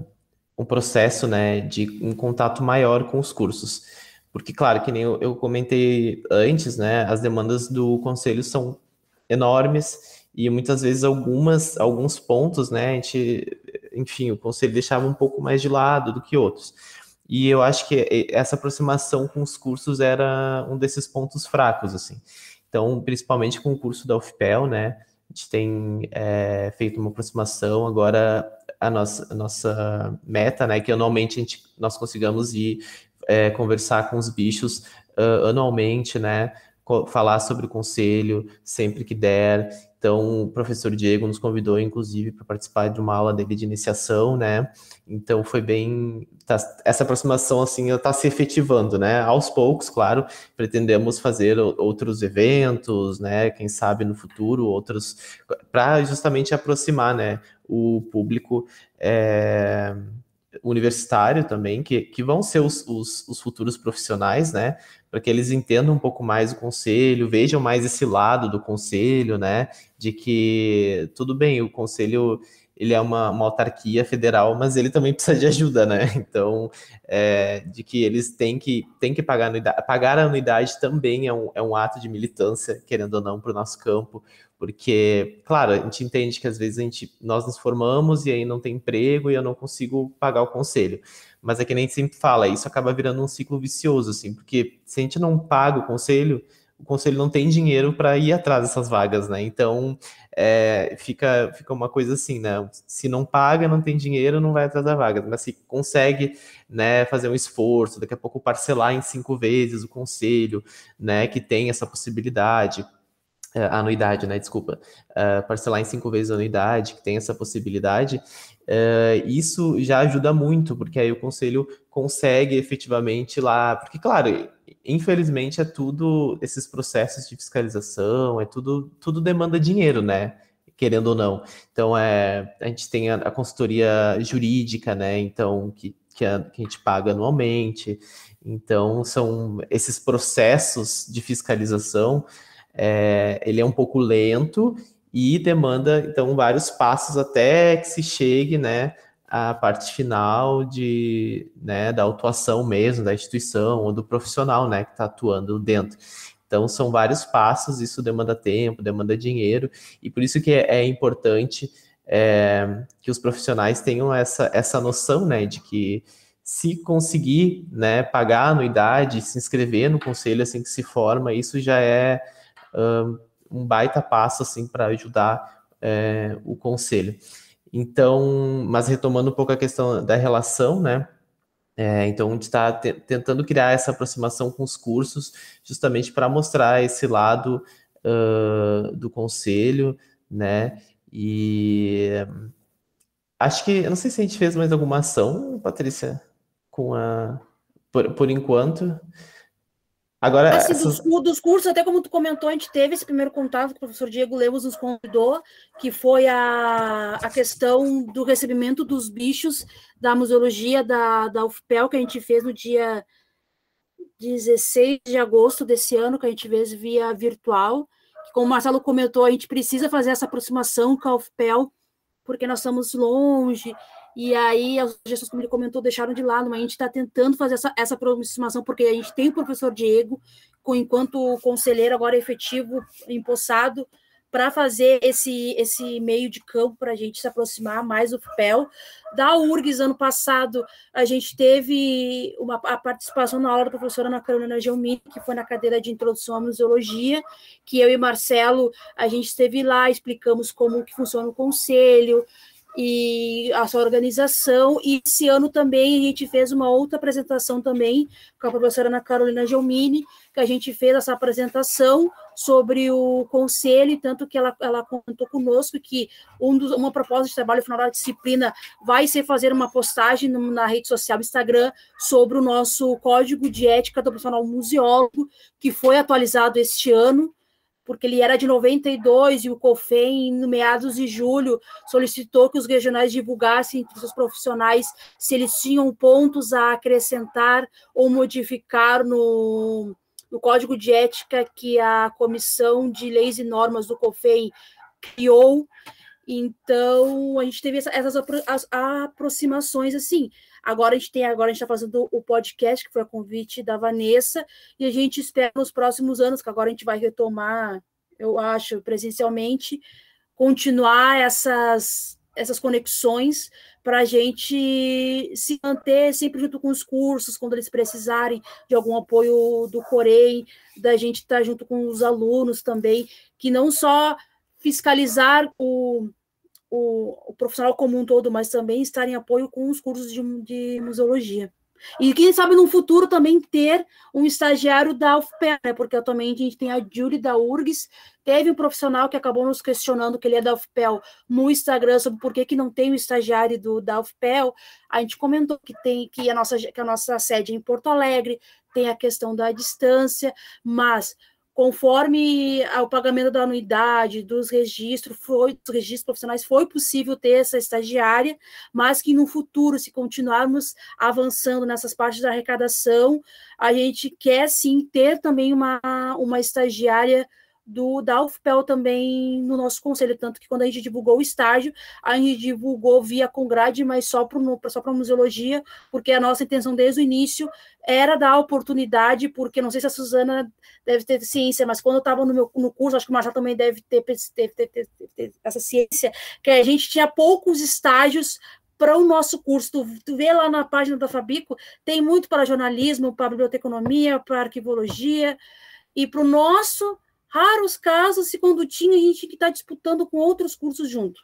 um processo né, de um contato maior com os cursos. Porque, claro, que nem eu, eu comentei antes, né, as demandas do conselho são enormes e muitas vezes algumas, alguns pontos, né, a gente, enfim, o conselho deixava um pouco mais de lado do que outros. E eu acho que essa aproximação com os cursos era um desses pontos fracos, assim. Então, principalmente com o curso da UFPEL, né, a gente tem é, feito uma aproximação, agora a nossa, a nossa meta, né, que anualmente a gente, nós consigamos ir é, conversar com os bichos uh, anualmente, né, falar sobre o conselho sempre que der. Então, o professor Diego nos convidou, inclusive, para participar de uma aula dele de iniciação, né? Então, foi bem. Tá, essa aproximação, assim, está se efetivando, né? Aos poucos, claro, pretendemos fazer outros eventos, né? Quem sabe no futuro, outros. para justamente aproximar, né? O público. É universitário também, que, que vão ser os, os, os futuros profissionais, né? Para que eles entendam um pouco mais o conselho, vejam mais esse lado do conselho, né? De que tudo bem, o conselho ele é uma, uma autarquia federal, mas ele também precisa de ajuda, né? Então, é, de que eles têm que, têm que pagar anuidade. Pagar a anuidade também é um, é um ato de militância, querendo ou não, para o nosso campo, porque, claro, a gente entende que às vezes a gente, nós nos formamos e aí não tem emprego e eu não consigo pagar o conselho. Mas é que nem sempre fala, isso acaba virando um ciclo vicioso, assim, porque se a gente não paga o conselho, o conselho não tem dinheiro para ir atrás dessas vagas, né? Então é, fica, fica uma coisa assim, né? Se não paga, não tem dinheiro, não vai atrás da vaga. Mas se consegue né, fazer um esforço, daqui a pouco parcelar em cinco vezes o conselho, né? Que tem essa possibilidade uh, anuidade, né? Desculpa, uh, parcelar em cinco vezes a anuidade, que tem essa possibilidade, uh, isso já ajuda muito, porque aí o conselho consegue efetivamente lá, porque claro, infelizmente é tudo esses processos de fiscalização, é tudo, tudo demanda dinheiro, né? Querendo ou não. Então, é, a gente tem a, a consultoria jurídica, né? Então, que, que a, que a gente paga anualmente. Então, são esses processos de fiscalização é, ele é um pouco lento e demanda, então, vários passos até que se chegue, né, à parte final de, né, da autuação mesmo, da instituição ou do profissional, né, que está atuando dentro. Então, são vários passos, isso demanda tempo, demanda dinheiro, e por isso que é, é importante é, que os profissionais tenham essa, essa noção, né, de que se conseguir, né, pagar a anuidade, se inscrever no conselho assim que se forma, isso já é baita passo assim para ajudar é, o conselho. Então, mas retomando um pouco a questão da relação, né? É, então, a gente está tentando criar essa aproximação com os cursos, justamente para mostrar esse lado uh, do conselho, né? E acho que, eu não sei se a gente fez mais alguma ação, Patrícia, com a. Por, por enquanto. Agora, assim, essas... dos, dos, cursos, até como tu comentou, a gente teve esse primeiro contato que o professor Diego Lemos nos convidou, que foi a, a questão do recebimento dos bichos da museologia da, da UFPEL, que a gente fez no dia 16 de agosto desse ano, que a gente fez via virtual. Como o Marcelo comentou, a gente precisa fazer essa aproximação com a UFPEL, porque nós estamos longe, e aí as gestões, como ele comentou, deixaram de lado, mas a gente está tentando fazer essa, essa aproximação, porque a gente tem o professor Diego, com, enquanto conselheiro agora efetivo, empossado, para fazer esse, esse meio de campo para a gente se aproximar mais do FPEL. Da URGS, ano passado, a gente teve uma, a participação na aula da professora Ana Carolina Gelmini, que foi na cadeira de Introdução à Museologia, que eu e Marcelo, a gente esteve lá, explicamos como que funciona o conselho, e a sua organização. E esse ano também a gente fez uma outra apresentação também com a professora Ana Carolina Gelmini, que a gente fez essa apresentação sobre o conselho, tanto que ela, ela contou conosco que um dos, uma proposta de trabalho final da disciplina vai ser fazer uma postagem na rede social Instagram sobre o nosso código de ética do profissional museólogo, que foi atualizado este ano, porque ele era de 92 e o COFEM, no meados de julho, solicitou que os regionais divulgassem entre seus profissionais se eles tinham pontos a acrescentar ou modificar no, no código de ética que a Comissão de Leis e Normas do COFEM criou. Então, a gente teve essas aproximações assim. Agora a gente tem, agora a gente está fazendo o podcast, que foi a convite da Vanessa, e a gente espera nos próximos anos, que agora a gente vai retomar, eu acho, presencialmente, continuar essas, essas conexões para a gente se manter sempre junto com os cursos, quando eles precisarem de algum apoio do Corém, da gente estar tá junto com os alunos também, que não só fiscalizar o o, o, profissional como um todo, mas também estar em apoio com os cursos de, de museologia. E quem sabe no futuro também ter um estagiário da UFPEL, né? Porque atualmente a gente tem a Julie da URGS, teve um profissional que acabou nos questionando que ele é da UFPEL no Instagram sobre por que, que não tem o um estagiário do, da UFPEL. A gente comentou que tem que a nossa, que a nossa sede é em Porto Alegre, tem a questão da distância, mas conforme o pagamento da anuidade, dos registros, foi, dos registros profissionais, foi possível ter essa estagiária, mas que no futuro, se continuarmos avançando nessas partes da arrecadação, a gente quer sim ter também uma, uma estagiária do da UFPEL também no nosso conselho, tanto que quando a gente divulgou o estágio, a gente divulgou via Congrade, mas só para só a museologia, porque a nossa intenção desde o início era dar oportunidade, porque não sei se a Suzana deve ter ciência, mas quando eu estava no meu no curso, acho que o Marcelo também deve ter, ter, ter, ter, essa ciência, que a gente tinha poucos estágios para o nosso curso. Tu, tu vê lá na página da Fabico, tem muito para jornalismo, para biblioteconomia, para arquivologia, e para o nosso raros casos se quando tinha a gente que está disputando com outros cursos junto.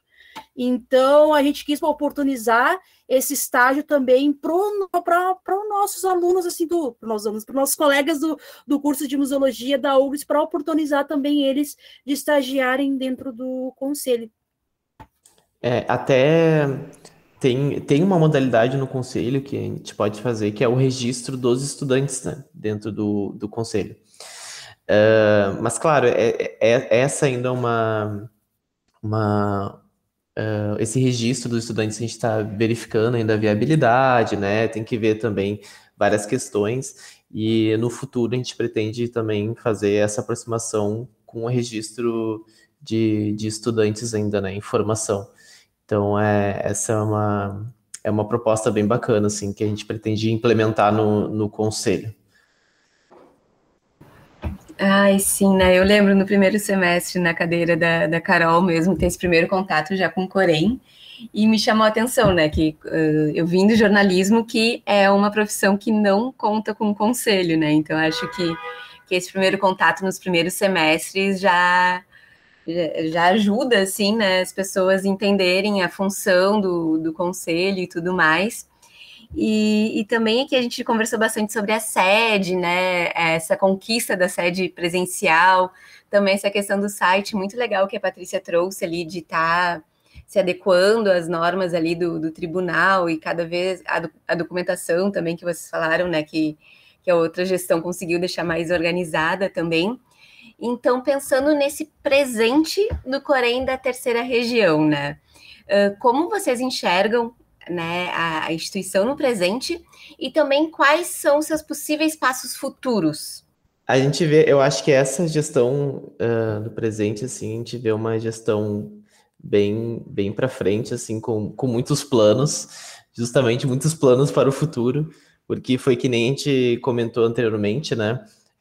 Então, a gente quis oportunizar esse estágio também para os nossos alunos, assim, para os nossos, colegas do, do curso de museologia da URGS, para oportunizar também eles de estagiarem dentro do conselho. É, até tem, tem uma modalidade no conselho que a gente pode fazer, que é o registro dos estudantes né, dentro do, do conselho. Uh, mas, claro, é, é, é, essa ainda é uma, uma uh, esse registro dos estudantes a gente está verificando ainda a viabilidade, né? Tem que ver também várias questões e no futuro a gente pretende também fazer essa aproximação com o registro de, de estudantes ainda, né, em formação. Então, é, essa é uma, é uma proposta bem bacana, assim, que a gente pretende implementar no, no conselho. Ai, sim, né? Eu lembro no primeiro semestre, na cadeira da, da Carol mesmo, ter esse primeiro contato já com o Corém, e me chamou a atenção, né? Que uh, eu vim do jornalismo, que é uma profissão que não conta com conselho, né? Então, acho que, que esse primeiro contato nos primeiros semestres já, já ajuda, assim, né? As pessoas entenderem a função do, do conselho e tudo mais. E, e, também aqui a gente conversou bastante sobre a sede, né? Essa conquista da sede presencial, também essa questão do site, muito legal que a Patrícia trouxe ali de estar tá se adequando às normas ali do, do tribunal e cada vez a, a, documentação também que vocês falaram, né? Que, que a outra gestão conseguiu deixar mais organizada também. Então, pensando nesse presente do Corém da terceira região, né? Como vocês enxergam né, a instituição no presente e também quais são seus possíveis passos futuros? A gente vê, eu acho que essa gestão uh, do presente, assim, a gente vê uma gestão bem, bem para frente, assim, com, com muitos planos, justamente muitos planos para o futuro, porque foi que nem a gente comentou anteriormente, né?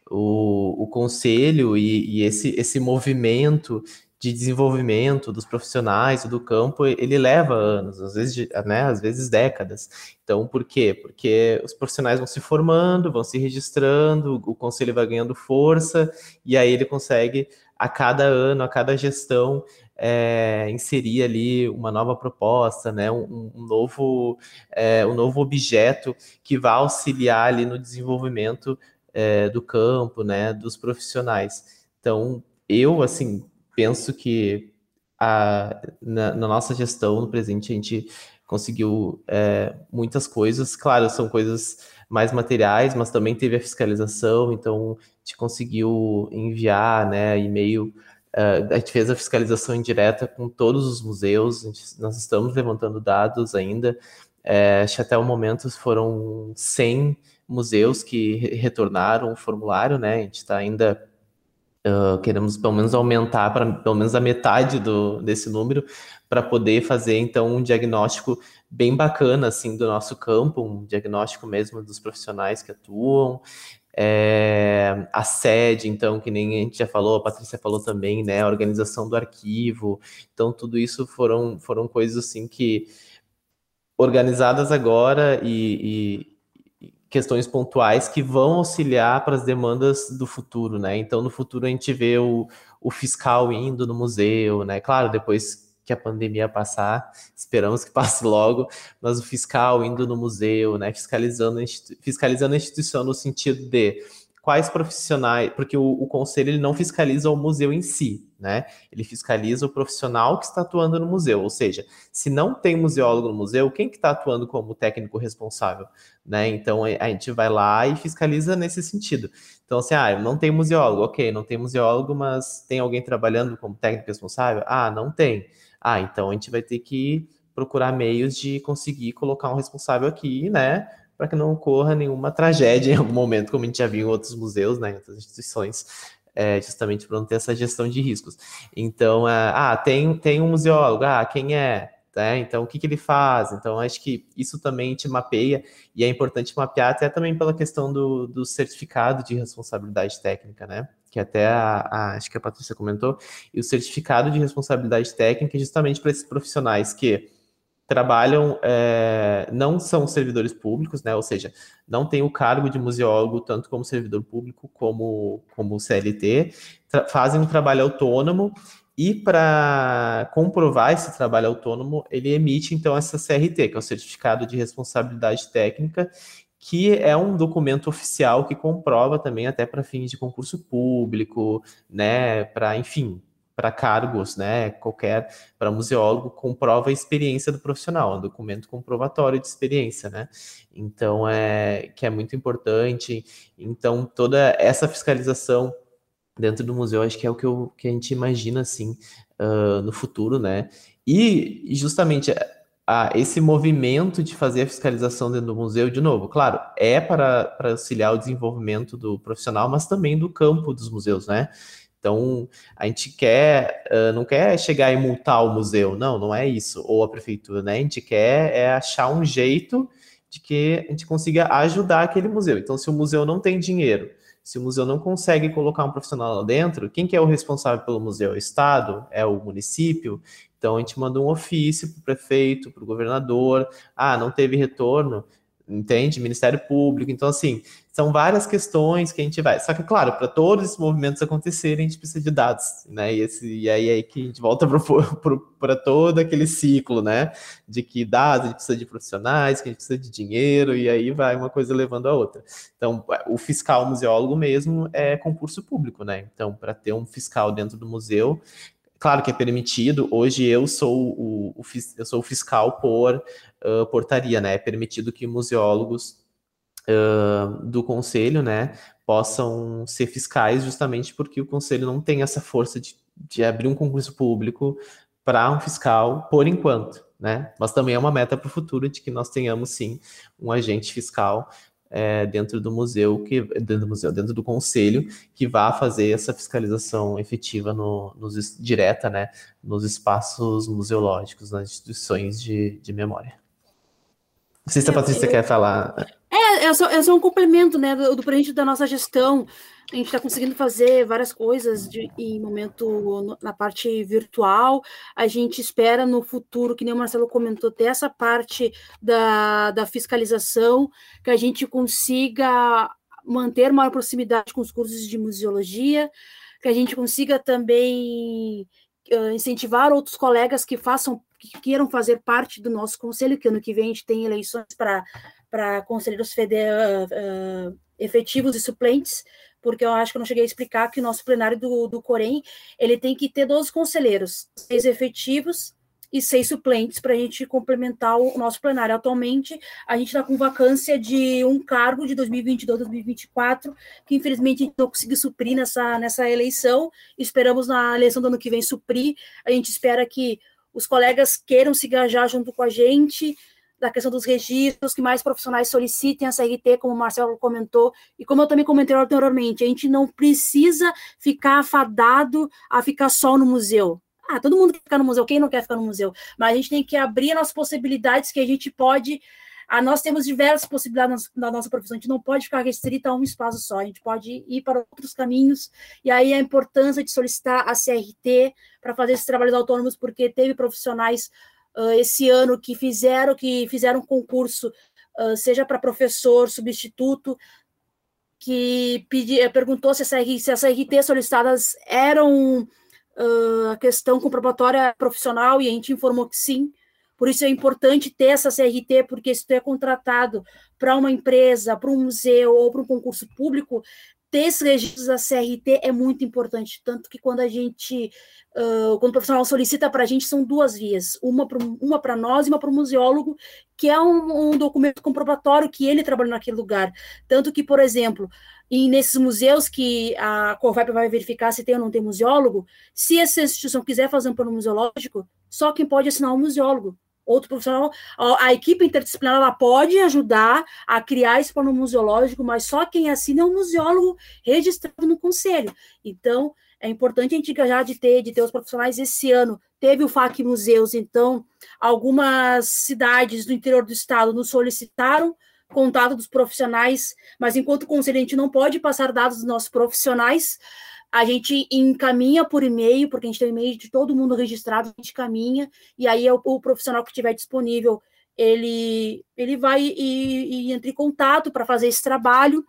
O, o conselho e, e esse, esse movimento de desenvolvimento dos profissionais do campo, ele leva anos, às vezes, né, às vezes décadas. Então, por quê? Porque os profissionais vão se formando, vão se registrando, o conselho vai ganhando força, e aí ele consegue, a cada ano, a cada gestão, é, inserir ali uma nova proposta, né, um, um novo, é, um novo objeto que vai auxiliar ali no desenvolvimento é, do campo, né, dos profissionais. Então, eu, assim, penso que a, na, na, nossa gestão no presente a gente conseguiu é, muitas coisas. Claro, são coisas mais materiais, mas também teve a fiscalização, então a gente conseguiu enviar né, e-mail. Uh, a gente fez a fiscalização indireta com todos os museus, gente, nós estamos levantando dados ainda. É, acho que até o momento foram 100 museus que retornaram o formulário, né? A gente está ainda Uh, queremos pelo menos aumentar para pelo menos a metade do, desse número para poder fazer então um diagnóstico bem bacana assim do nosso campo, um diagnóstico mesmo dos profissionais que atuam, é, a sede, então, que nem a gente já falou, a Patrícia falou também, né, a organização do arquivo, então tudo isso foram, foram coisas assim que organizadas agora e, e questões pontuais que vão auxiliar para as demandas do futuro, né? Então, no futuro a gente vê o, o fiscal indo no museu, né? Claro, depois que a pandemia passar, esperamos que passe logo, mas o fiscal indo no museu, né? Fiscalizando, fiscalizando a instituição no sentido de quais profissionais, porque o, o, conselho ele não fiscaliza o museu em si, né? Ele fiscaliza o profissional que está atuando no museu, ou seja, se não tem museólogo no museu, quem que está atuando como técnico responsável, né? Então a gente vai lá e fiscaliza nesse sentido. Então, assim, ah, não tem museólogo, ok, não tem museólogo, mas tem alguém trabalhando como técnico responsável? Ah, não tem. Ah, então a gente vai ter que procurar meios de conseguir colocar um responsável aqui, né? Para que não ocorra nenhuma tragédia em algum momento, como a gente já viu em outros museus, né, em outras instituições, é, justamente para não ter essa gestão de riscos. Então, é, ah, tem, tem um museólogo, ah, quem é? Né? Então, o que, que ele faz? Então, acho que isso também te mapeia, e é importante mapear até também pela questão do, do certificado de responsabilidade técnica, né? Que até a, a, acho que a Patrícia comentou, e o certificado de responsabilidade técnica é justamente para esses profissionais que trabalham, é, não são servidores públicos, né? Ou seja, não tem o cargo de museólogo tanto como servidor público como como CLT, fazem um trabalho autônomo e para comprovar esse trabalho autônomo, ele emite então essa CRT, que é o Certificado de Responsabilidade Técnica, que é um documento oficial que comprova também até para fins de concurso público, né, para enfim, para cargos, né, qualquer, para museólogo, comprova a experiência do profissional, um documento comprovatório de experiência, né, então é, que é muito importante, então toda essa fiscalização dentro do museu, acho que é o que, eu, que a gente imagina, assim, uh, no futuro, né, e justamente a, esse movimento de fazer a fiscalização dentro do museu, de novo, claro, é para, para auxiliar o desenvolvimento do profissional, mas também do campo dos museus, né? Então, a gente quer, uh, não quer chegar e multar o museu, não, não é isso, ou a prefeitura, né? A gente quer é achar um jeito de que a gente consiga ajudar aquele museu. Então, se o museu não tem dinheiro, se o museu não consegue colocar um profissional lá dentro, quem que é o responsável pelo museu? É o Estado? É o município? Então, a gente manda um ofício para o prefeito, para o governador. Ah, não teve retorno entende? Ministério Público. Então, assim, são várias questões que a gente vai. Só que, claro, para todos esses movimentos acontecerem, a gente precisa de dados, né? E, esse, e aí, aí que a gente volta para todo aquele ciclo, né? De que dados, a gente precisa de profissionais, que a gente precisa de dinheiro, e aí vai uma coisa levando a outra. Então, o fiscal museólogo mesmo é concurso público, né? Então, para ter um fiscal dentro do museu, Claro que é permitido. Hoje eu sou o, o eu sou o fiscal por uh, portaria, né? É permitido que museólogos uh, do conselho, né, possam ser fiscais, justamente porque o conselho não tem essa força de, de abrir um concurso público para um fiscal por enquanto, né? Mas também é uma meta para o futuro de que nós tenhamos sim um agente fiscal é, dentro do museu, que dentro do museu, dentro do conselho, que vá fazer essa fiscalização efetiva no, nos, direta, né, nos espaços museológicos, nas instituições de, de memória. Não sei se a Patrícia eu, quer falar. É, é só, é só um complemento, né, do, do presente da nossa gestão. A gente está conseguindo fazer várias coisas de, em momento na parte virtual. A gente espera no futuro, que nem o Marcelo comentou, ter essa parte da, da fiscalização, que a gente consiga manter maior proximidade com os cursos de museologia, que a gente consiga também uh, incentivar outros colegas que façam que queiram fazer parte do nosso conselho, que ano que vem a gente tem eleições para conselheiros feder, uh, efetivos e suplentes, porque eu acho que eu não cheguei a explicar que o nosso plenário do, do Corém, ele tem que ter 12 conselheiros, seis efetivos e seis suplentes para a gente complementar o nosso plenário. Atualmente, a gente está com vacância de um cargo de 2022 2024, que infelizmente a gente não conseguiu suprir nessa, nessa eleição. Esperamos na eleição do ano que vem suprir. A gente espera que os colegas queiram se engajar junto com a gente da questão dos registros, que mais profissionais solicitem a CRT, como o Marcelo comentou, e como eu também comentei anteriormente, a gente não precisa ficar afadado a ficar só no museu. Ah, todo mundo quer ficar no museu, quem não quer ficar no museu? Mas a gente tem que abrir as possibilidades que a gente pode. Ah, nós temos diversas possibilidades na nossa profissão, a gente não pode ficar restrita a um espaço só, a gente pode ir para outros caminhos, e aí a importância de solicitar a CRT para fazer esses trabalhos autônomos, porque teve profissionais uh, esse ano que fizeram que fizeram concurso, uh, seja para professor, substituto, que pedi, perguntou se, essa, se as RT solicitadas eram a questão comprobatória profissional e a gente informou que sim. Por isso é importante ter essa CRT, porque se tu é contratado para uma empresa, para um museu ou para um concurso público, ter esses registros da CRT é muito importante, tanto que quando a gente, uh, quando o profissional solicita para a gente, são duas vias, uma para uma nós e uma para o museólogo, que é um, um, documento comprobatório que ele trabalhou naquele lugar. Tanto que, por exemplo, e nesses museus que a Corvap vai verificar se tem ou não tem museólogo, se essa instituição quiser fazer um plano museológico, só quem pode assinar é o museólogo. Outro profissional, a, equipe interdisciplinar ela pode ajudar a criar esse plano museológico, mas só quem assina é o museólogo registrado no conselho. Então, é importante a gente engajar de ter, de ter os profissionais esse ano. Teve o FAC Museus, então, algumas cidades do interior do estado nos solicitaram contato dos profissionais, mas enquanto conselho a gente não pode passar dados dos nossos profissionais, a gente encaminha por e-mail, porque a gente tem e-mail de todo mundo registrado, a gente caminha, e aí o, o profissional que estiver disponível, ele, ele vai e, e entra em contato para fazer esse trabalho.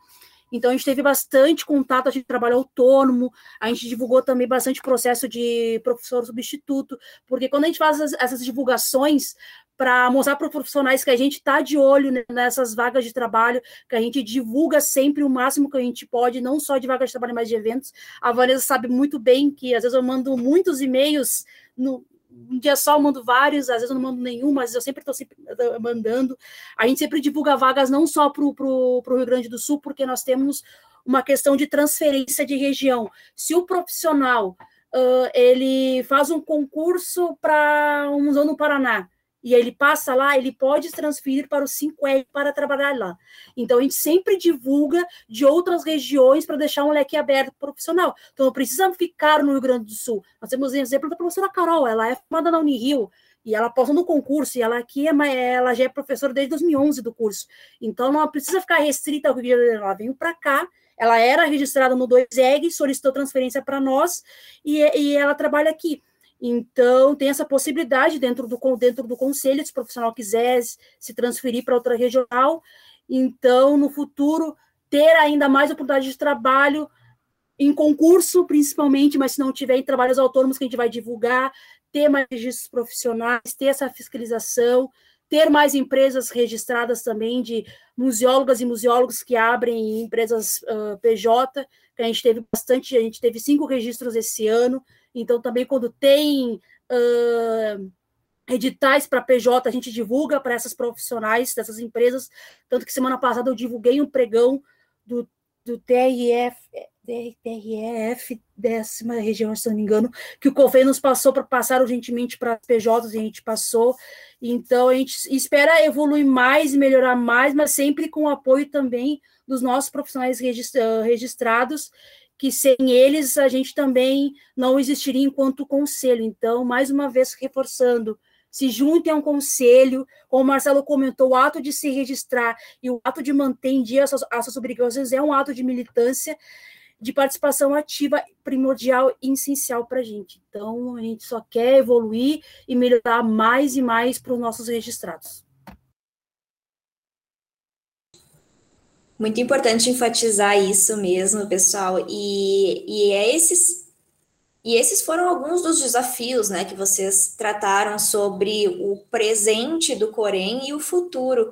Então, a gente teve bastante contato, a gente trabalha autônomo, a gente divulgou também bastante processo de professor substituto, porque quando a gente faz essas divulgações, para mostrar para os profissionais que a gente está de olho nessas vagas de trabalho, que a gente divulga sempre o máximo que a gente pode, não só de vagas de trabalho, mas de eventos. A Vanessa sabe muito bem que às vezes eu mando muitos e-mails no, um dia só eu mando vários, às vezes eu não mando nenhum, mas eu sempre estou sempre mandando. A gente sempre divulga vagas não só para o Rio Grande do Sul, porque nós temos uma questão de transferência de região. Se o profissional uh, ele faz um concurso para um museu no Paraná, e ele passa lá, ele pode transferir para o 5R para trabalhar lá. Então, a gente sempre divulga de outras regiões para deixar um leque aberto profissional. Então, não precisa ficar no Rio Grande do Sul. Nós temos um exemplo da professora Carol, ela é formada na Unirio, e ela passou no concurso, e ela aqui é, ela já é professora desde 2011 do curso. Então, não precisa ficar restrita ao Rio de Janeiro, ela veio para cá, ela era registrada no 2EG, solicitou transferência para nós, e, e ela trabalha aqui. Então, tem essa possibilidade dentro do, dentro do conselho, se o profissional quiser se transferir para outra regional. Então, no futuro, ter ainda mais oportunidade de trabalho em concurso, principalmente, mas se não tiver em trabalhos autônomos que a gente vai divulgar, ter mais registros profissionais, ter essa fiscalização, ter mais empresas registradas também de museólogas e museólogos que abrem empresas uh, PJ, que a gente teve bastante, a gente teve cinco registros esse ano, então, também quando tem uh, editais para PJ, a gente divulga para essas profissionais dessas empresas. Tanto que semana passada eu divulguei um pregão do, do TRF, TRF, décima região, se não me engano, que o COFEI nos passou para passar urgentemente para PJs, e a gente passou. Então, a gente espera evoluir mais e melhorar mais, mas sempre com o apoio também dos nossos profissionais registrados que sem eles a gente também não existiria enquanto conselho. Então, mais uma vez reforçando, se juntem a um conselho, como o Marcelo comentou, o ato de se registrar e o ato de manter em dia as suas, as suas obrigações é um ato de militância, de participação ativa primordial e essencial para a gente. Então, a gente só quer evoluir e melhorar mais e mais para os nossos registrados. Muito importante enfatizar isso mesmo, pessoal. E, e é esses e esses foram alguns dos desafios, né, que vocês trataram sobre o presente do Corém e o futuro.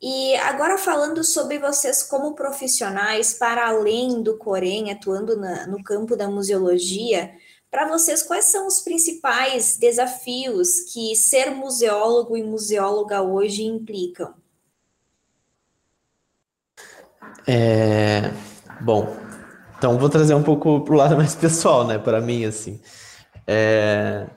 E agora falando sobre vocês como profissionais para além do Corém, atuando na, no campo da museologia, Para vocês, quais são os principais desafios que ser museólogo e museóloga hoje implicam? É, bom, então vou trazer um pouco para o lado mais pessoal, né? Para mim, assim. É,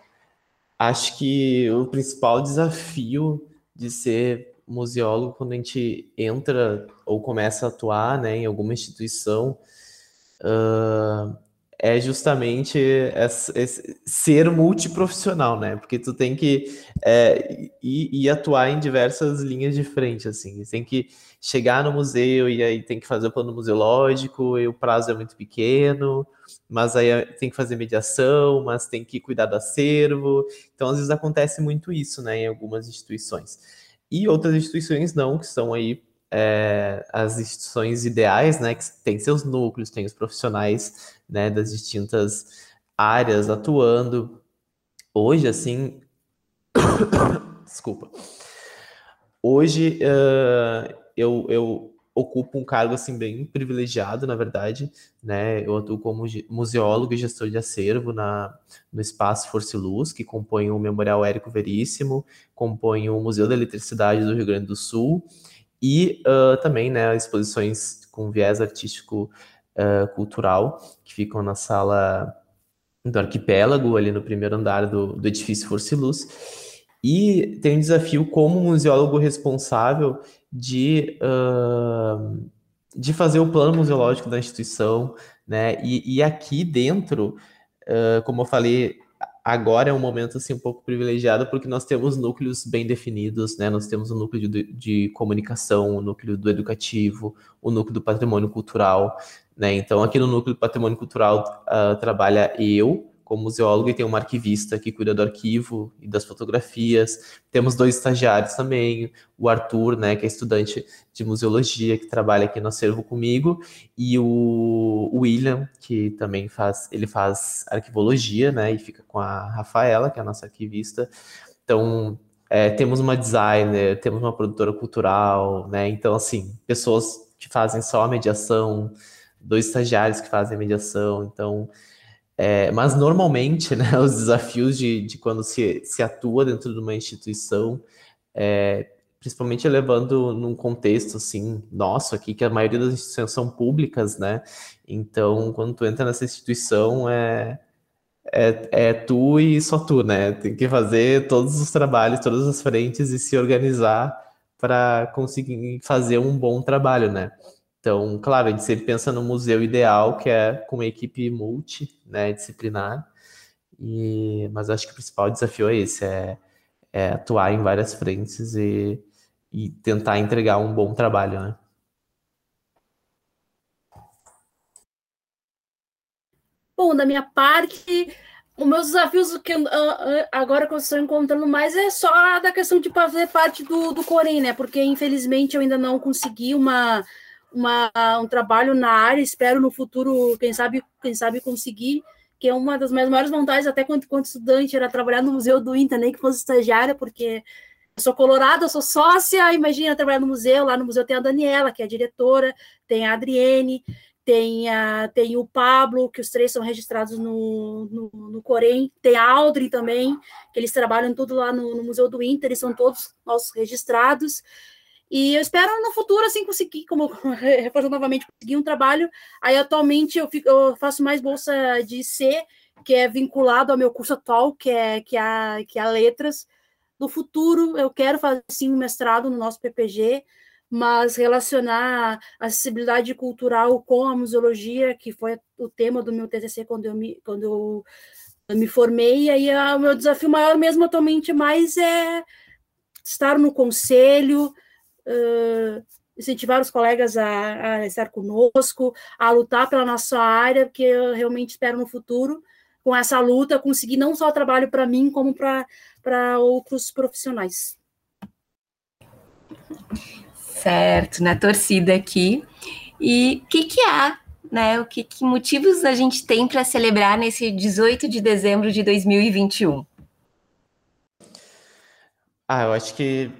acho que o principal desafio de ser museólogo quando a gente entra ou começa a atuar né, em alguma instituição uh, é justamente esse, ser multiprofissional, né? Porque tu tem que é, ir, ir, atuar em diversas linhas de frente, assim. Tem que chegar no museu e aí tem que fazer o plano museológico e o prazo é muito pequeno, mas aí tem que fazer mediação, mas tem que cuidar do acervo. Então, às vezes acontece muito isso, né, em algumas instituições. E outras instituições não, que são aí é, as instituições ideais, né, que têm seus núcleos, têm os profissionais, né, das distintas áreas atuando. Hoje, assim, desculpa. Hoje uh, eu, eu ocupo um cargo assim bem privilegiado, na verdade, né? Eu atuo como museólogo e gestor de acervo na, no espaço Força e Luz, que compõe o Memorial Érico Veríssimo, compõe o Museu da Eletricidade do Rio Grande do Sul e uh, também né, exposições com viés artístico uh, cultural, que ficam na sala do arquipélago, ali no primeiro andar do, do edifício Força e Luz. E tem um desafio como museólogo responsável de, uh, de fazer o plano museológico da instituição, né? E, e aqui dentro, como eu falei, agora é um momento assim um pouco privilegiado porque nós temos núcleos bem definidos, né? Nós temos o núcleo de, de comunicação, o núcleo do educativo, o núcleo do patrimônio cultural, né? Então aqui no núcleo do patrimônio cultural uh, trabalha eu, como museólogo e tem uma arquivista que cuida do arquivo e das fotografias. Temos dois estagiários também, o Arthur, né, que é estudante de museologia, que trabalha aqui no acervo comigo, e o William, que também faz, ele faz arquivologia, né, e fica com a Rafaela, que é a nossa arquivista. Então, é, temos uma designer, temos uma produtora cultural, né, então, assim, pessoas que fazem só a mediação, dois estagiários que fazem a mediação, então é, mas normalmente, né, os desafios de, de quando se, se atua dentro de uma instituição, é, principalmente levando num contexto assim, nosso aqui, que a maioria das instituições são públicas, né? Então, quando tu entra nessa instituição, é, é, é tu e só tu, né? Tem que fazer todos os trabalhos, todas as frentes e se organizar para conseguir fazer um bom trabalho, né? Então, claro, a gente sempre pensa no museu ideal, que é com uma equipe multi, né, disciplinar, e, mas acho que o principal desafio é esse, é, é atuar em várias frentes e, e tentar entregar um bom trabalho, né? Bom, da minha parte, os meus desafios que agora que eu estou encontrando mais é só da questão de fazer parte do, do Corém, né? Porque infelizmente eu ainda não consegui uma uma, um trabalho na área, espero no futuro, quem sabe, quem sabe conseguir, que é uma das minhas maiores vontades, até quando, quando estudante, era trabalhar no Museu do Inter, nem que fosse estagiária, porque eu sou colorada, eu sou sócia, imagina trabalhar no museu, lá no museu tem a Daniela, que é a diretora, tem a Adriene, tem, a, tem o Pablo, que os três são registrados no, no, no Corém, tem a Audrey também, que eles trabalham tudo lá no, no Museu do Inter, eles são todos nossos registrados, e eu espero no futuro, assim, conseguir, como reforçando novamente, conseguir um trabalho. Aí, atualmente, eu, fico, eu faço mais bolsa de C, que é vinculado ao meu curso atual, que é, que é, que é Letras. No futuro, eu quero fazer, sim, um mestrado no nosso PPG, mas relacionar a acessibilidade cultural com a museologia, que foi o tema do meu TCC quando eu me, quando eu, eu me formei. E aí, o meu desafio maior mesmo atualmente mais é estar no conselho, uh, incentivar os colegas a, a, estar conosco, a lutar pela nossa área, porque eu realmente espero no futuro, com essa luta, conseguir não só trabalho para mim, como para outros profissionais. Certo, na torcida aqui. E o que, que há, né? O que, que motivos a gente tem para celebrar nesse 18 de dezembro de 2021? Ah, eu acho que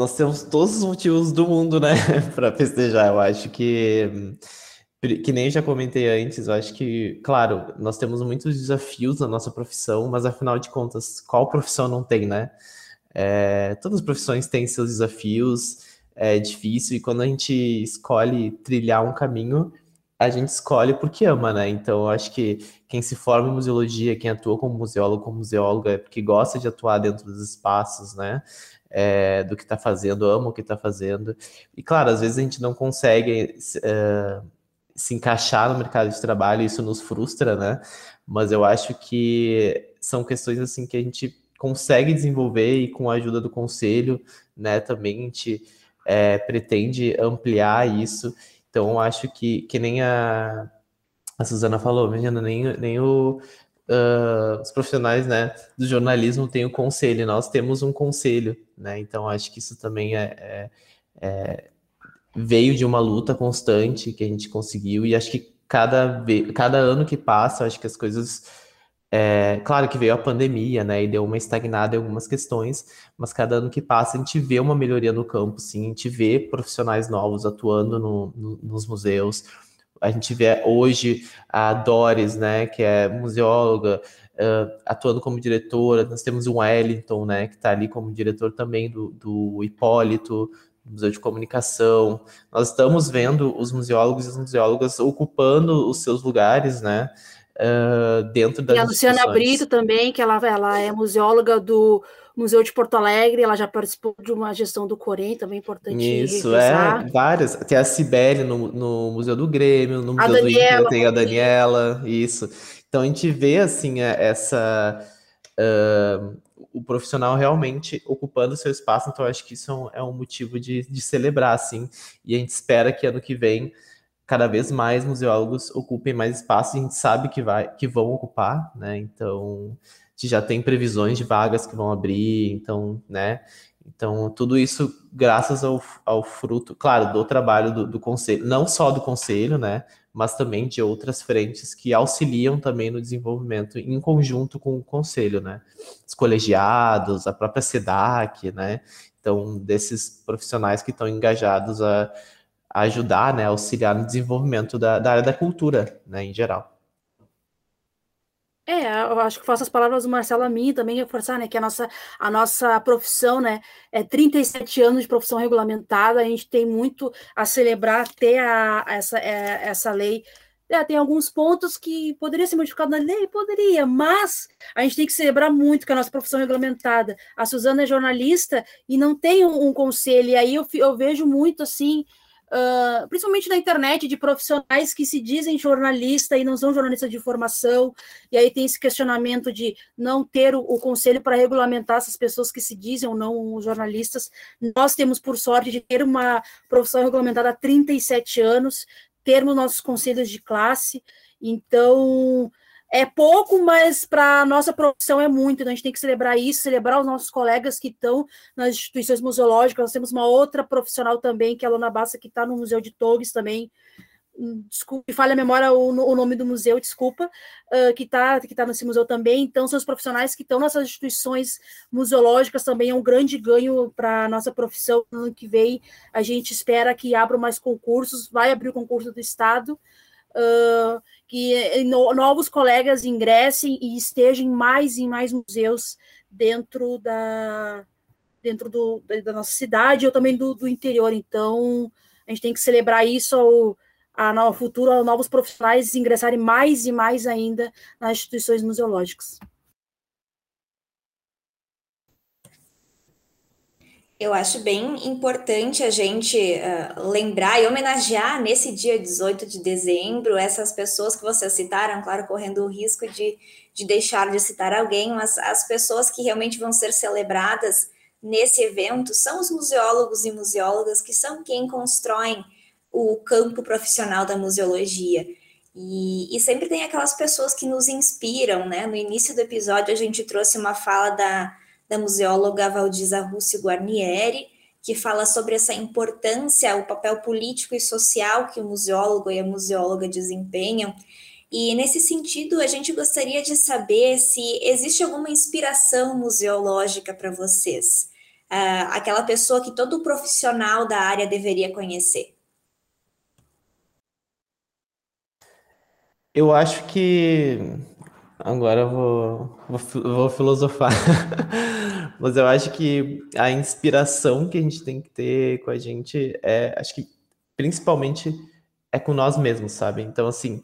nós temos todos os motivos do mundo, né, para festejar. Eu acho que que nem já comentei antes, eu acho que, claro, nós temos muitos desafios na nossa profissão, mas afinal de contas, qual profissão não tem, né? É, todas as profissões têm seus desafios, é difícil, e quando a gente escolhe trilhar um caminho, a gente escolhe porque ama, né? Então, eu acho que quem se forma em museologia, quem atua como museólogo, como museóloga, é porque gosta de atuar dentro dos espaços, né? É, do que está fazendo, ama o que está fazendo. E, claro, às vezes a gente não consegue é, se encaixar no mercado de trabalho, isso nos frustra, né? Mas eu acho que são questões, assim, que a gente consegue desenvolver e com a ajuda do conselho, né, também a gente é, pretende ampliar isso então, acho que, que nem a, a Suzana falou, menina, nem, nem o, uh, os profissionais né, do jornalismo têm o conselho, nós temos um conselho, né? Então, acho que isso também é, é, é, veio de uma luta constante que a gente conseguiu, e acho que cada, cada ano que passa, acho que as coisas é, claro que veio a pandemia, né, e deu uma estagnada em algumas questões, mas cada ano que passa a gente vê uma melhoria no campo, sim, a gente vê profissionais novos atuando no, no, nos museus, a gente vê hoje a Doris, né, que é museóloga, uh, atuando como diretora, nós temos o Wellington, né, que está ali como diretor também do, do Hipólito, Museu de Comunicação, nós estamos vendo os museólogos e as museólogas ocupando os seus lugares, né, uh, dentro das E a Luciana Brito também, que ela, ela é museóloga do Museu de Porto Alegre, ela já participou de uma gestão do Corém, também é importante Isso, é, várias. Tem a Cibele no, no Museu do Grêmio, no Museu Daniela, do Inter tem a Daniela, isso. Então a gente vê, assim, é, essa... Uh, o profissional realmente ocupando seu espaço, então acho que isso é um motivo de, de celebrar, assim, e a gente espera que ano que vem cada vez mais museólogos ocupem mais espaço, a gente sabe que, vai, que vão ocupar, né? Então, gente já tem previsões de vagas que vão abrir, então, né? Então, tudo isso graças ao, ao fruto, claro, do trabalho do, do, conselho, não só do conselho, né? Mas também de outras frentes que auxiliam também no desenvolvimento em conjunto com o conselho, né? Os colegiados, a própria SEDAC, né? Então, desses profissionais que estão engajados a ajudar, né, auxiliar no desenvolvimento da, da área da cultura, né, em geral. É, eu acho que faço as palavras do Marcelo a mim também reforçar, né, que a nossa, a nossa profissão, né, é 37 anos de profissão regulamentada, a gente tem muito a celebrar até a, essa, é, essa lei. É, tem alguns pontos que poderia ser modificado na lei, poderia, mas a gente tem que celebrar muito que a nossa profissão é regulamentada. A Suzana é jornalista e não tem um, um conselho, e aí eu, eu vejo muito assim, uh, principalmente na internet, de profissionais que se dizem jornalista e não são jornalistas de formação, e aí tem esse questionamento de não ter o, o conselho para regulamentar essas pessoas que se dizem ou não jornalistas. Nós temos, por sorte, de ter uma profissão regulamentada há 37 anos, termos nossos conselhos de classe, então é pouco, mas para a nossa profissão é muito. Então a gente tem que celebrar isso, celebrar os nossos colegas que estão nas instituições museológicas. Nós temos uma outra profissional também, que é a Lona Bassa, que está no Museu de Torres também. Hum, desculpe, falha a memória o, o nome do museu, desculpa, uh, que está que tá nesse museu também. Então, são os profissionais que estão nessas instituições museológicas também, é um grande ganho para a nossa profissão. No ano que vem, a gente espera que abram mais concursos, vai abrir o concurso do Estado. Uh, que eh, novos colegas ingressem e estejam mais e mais museus dentro da dentro do, da nossa cidade ou também do, do interior. Então, a gente tem que celebrar isso ao, a, no futuro, aos novos profissionais ingressarem mais e mais ainda nas instituições museológicas. Eu acho bem importante a gente uh, lembrar e homenagear nesse dia 18 de dezembro essas pessoas que vocês citaram, claro, correndo o risco de, de deixar de citar alguém, mas as pessoas que realmente vão ser celebradas nesse evento são os museólogos e museólogas que são quem constroem o campo profissional da museologia. E, e sempre tem aquelas pessoas que nos inspiram, né? No início do episódio, a gente trouxe uma fala da da museóloga Valdisa Russo Guarnieri, que fala sobre essa importância, o papel político e social que o museólogo e a museóloga desempenham. E nesse sentido, a gente gostaria de saber se existe alguma inspiração museológica para vocês, uh, aquela pessoa que todo profissional da área deveria conhecer. Eu acho que agora eu vou, vou, vou filosofar, mas eu acho que a inspiração que a gente tem que ter com a gente é, acho que principalmente é com nós mesmos, sabe? Então, assim,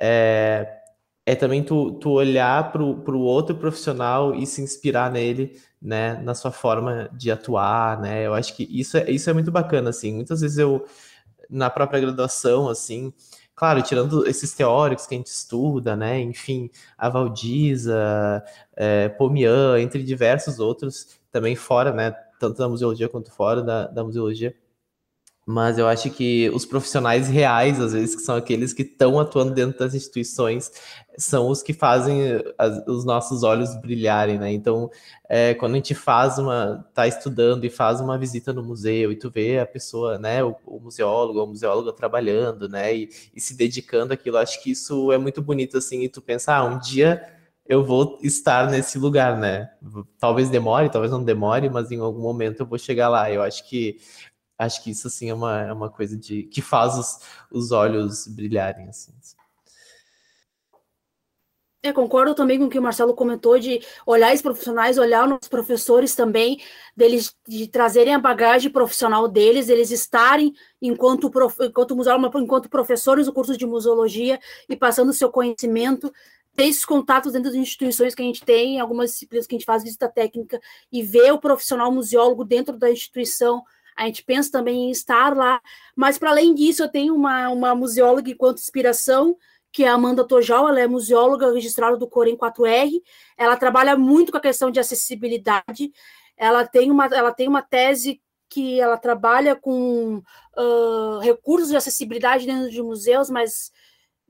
é, é também tu, tu olhar para o outro profissional e se inspirar nele, né, na sua forma de atuar, né? Eu acho que isso é, isso é muito bacana, assim. Muitas vezes eu, na própria graduação, assim, claro, tirando esses teóricos que a gente estuda, né? Enfim, a Valdiza, é, Pomian, entre diversos outros, também fora, né? Tanto da museologia quanto fora da, da museologia mas eu acho que os profissionais reais, às vezes, que são aqueles que estão atuando dentro das instituições, são os que fazem as, os nossos olhos brilharem, né? Então, é, quando a gente faz uma, tá estudando e faz uma visita no museu e tu vê a pessoa, né, o, o museólogo, o museóloga trabalhando, né, e, e se dedicando àquilo, acho que isso é muito bonito, assim, e tu pensa, ah, um dia eu vou estar nesse lugar, né? Talvez demore, talvez não demore, mas em algum momento eu vou chegar lá. Eu acho que acho que isso assim é uma, é uma coisa de que faz os, os olhos brilharem assim. Eu concordo também com o que o Marcelo comentou de olhar os profissionais, olhar os professores também, deles de trazerem a bagagem profissional deles, eles estarem enquanto enquanto enquanto professores do curso de museologia e passando o seu conhecimento, ter esses contatos dentro das instituições que a gente tem, algumas disciplinas que a gente faz visita técnica e ver o profissional museólogo dentro da instituição a gente pensa também em estar lá, mas para além disso, eu tenho uma, uma museóloga enquanto inspiração, que é a Amanda Tojal, ela é museóloga registrada do Corém 4R, ela trabalha muito com a questão de acessibilidade, ela tem uma, ela tem uma tese que ela trabalha com uh, recursos de acessibilidade dentro de museus, mas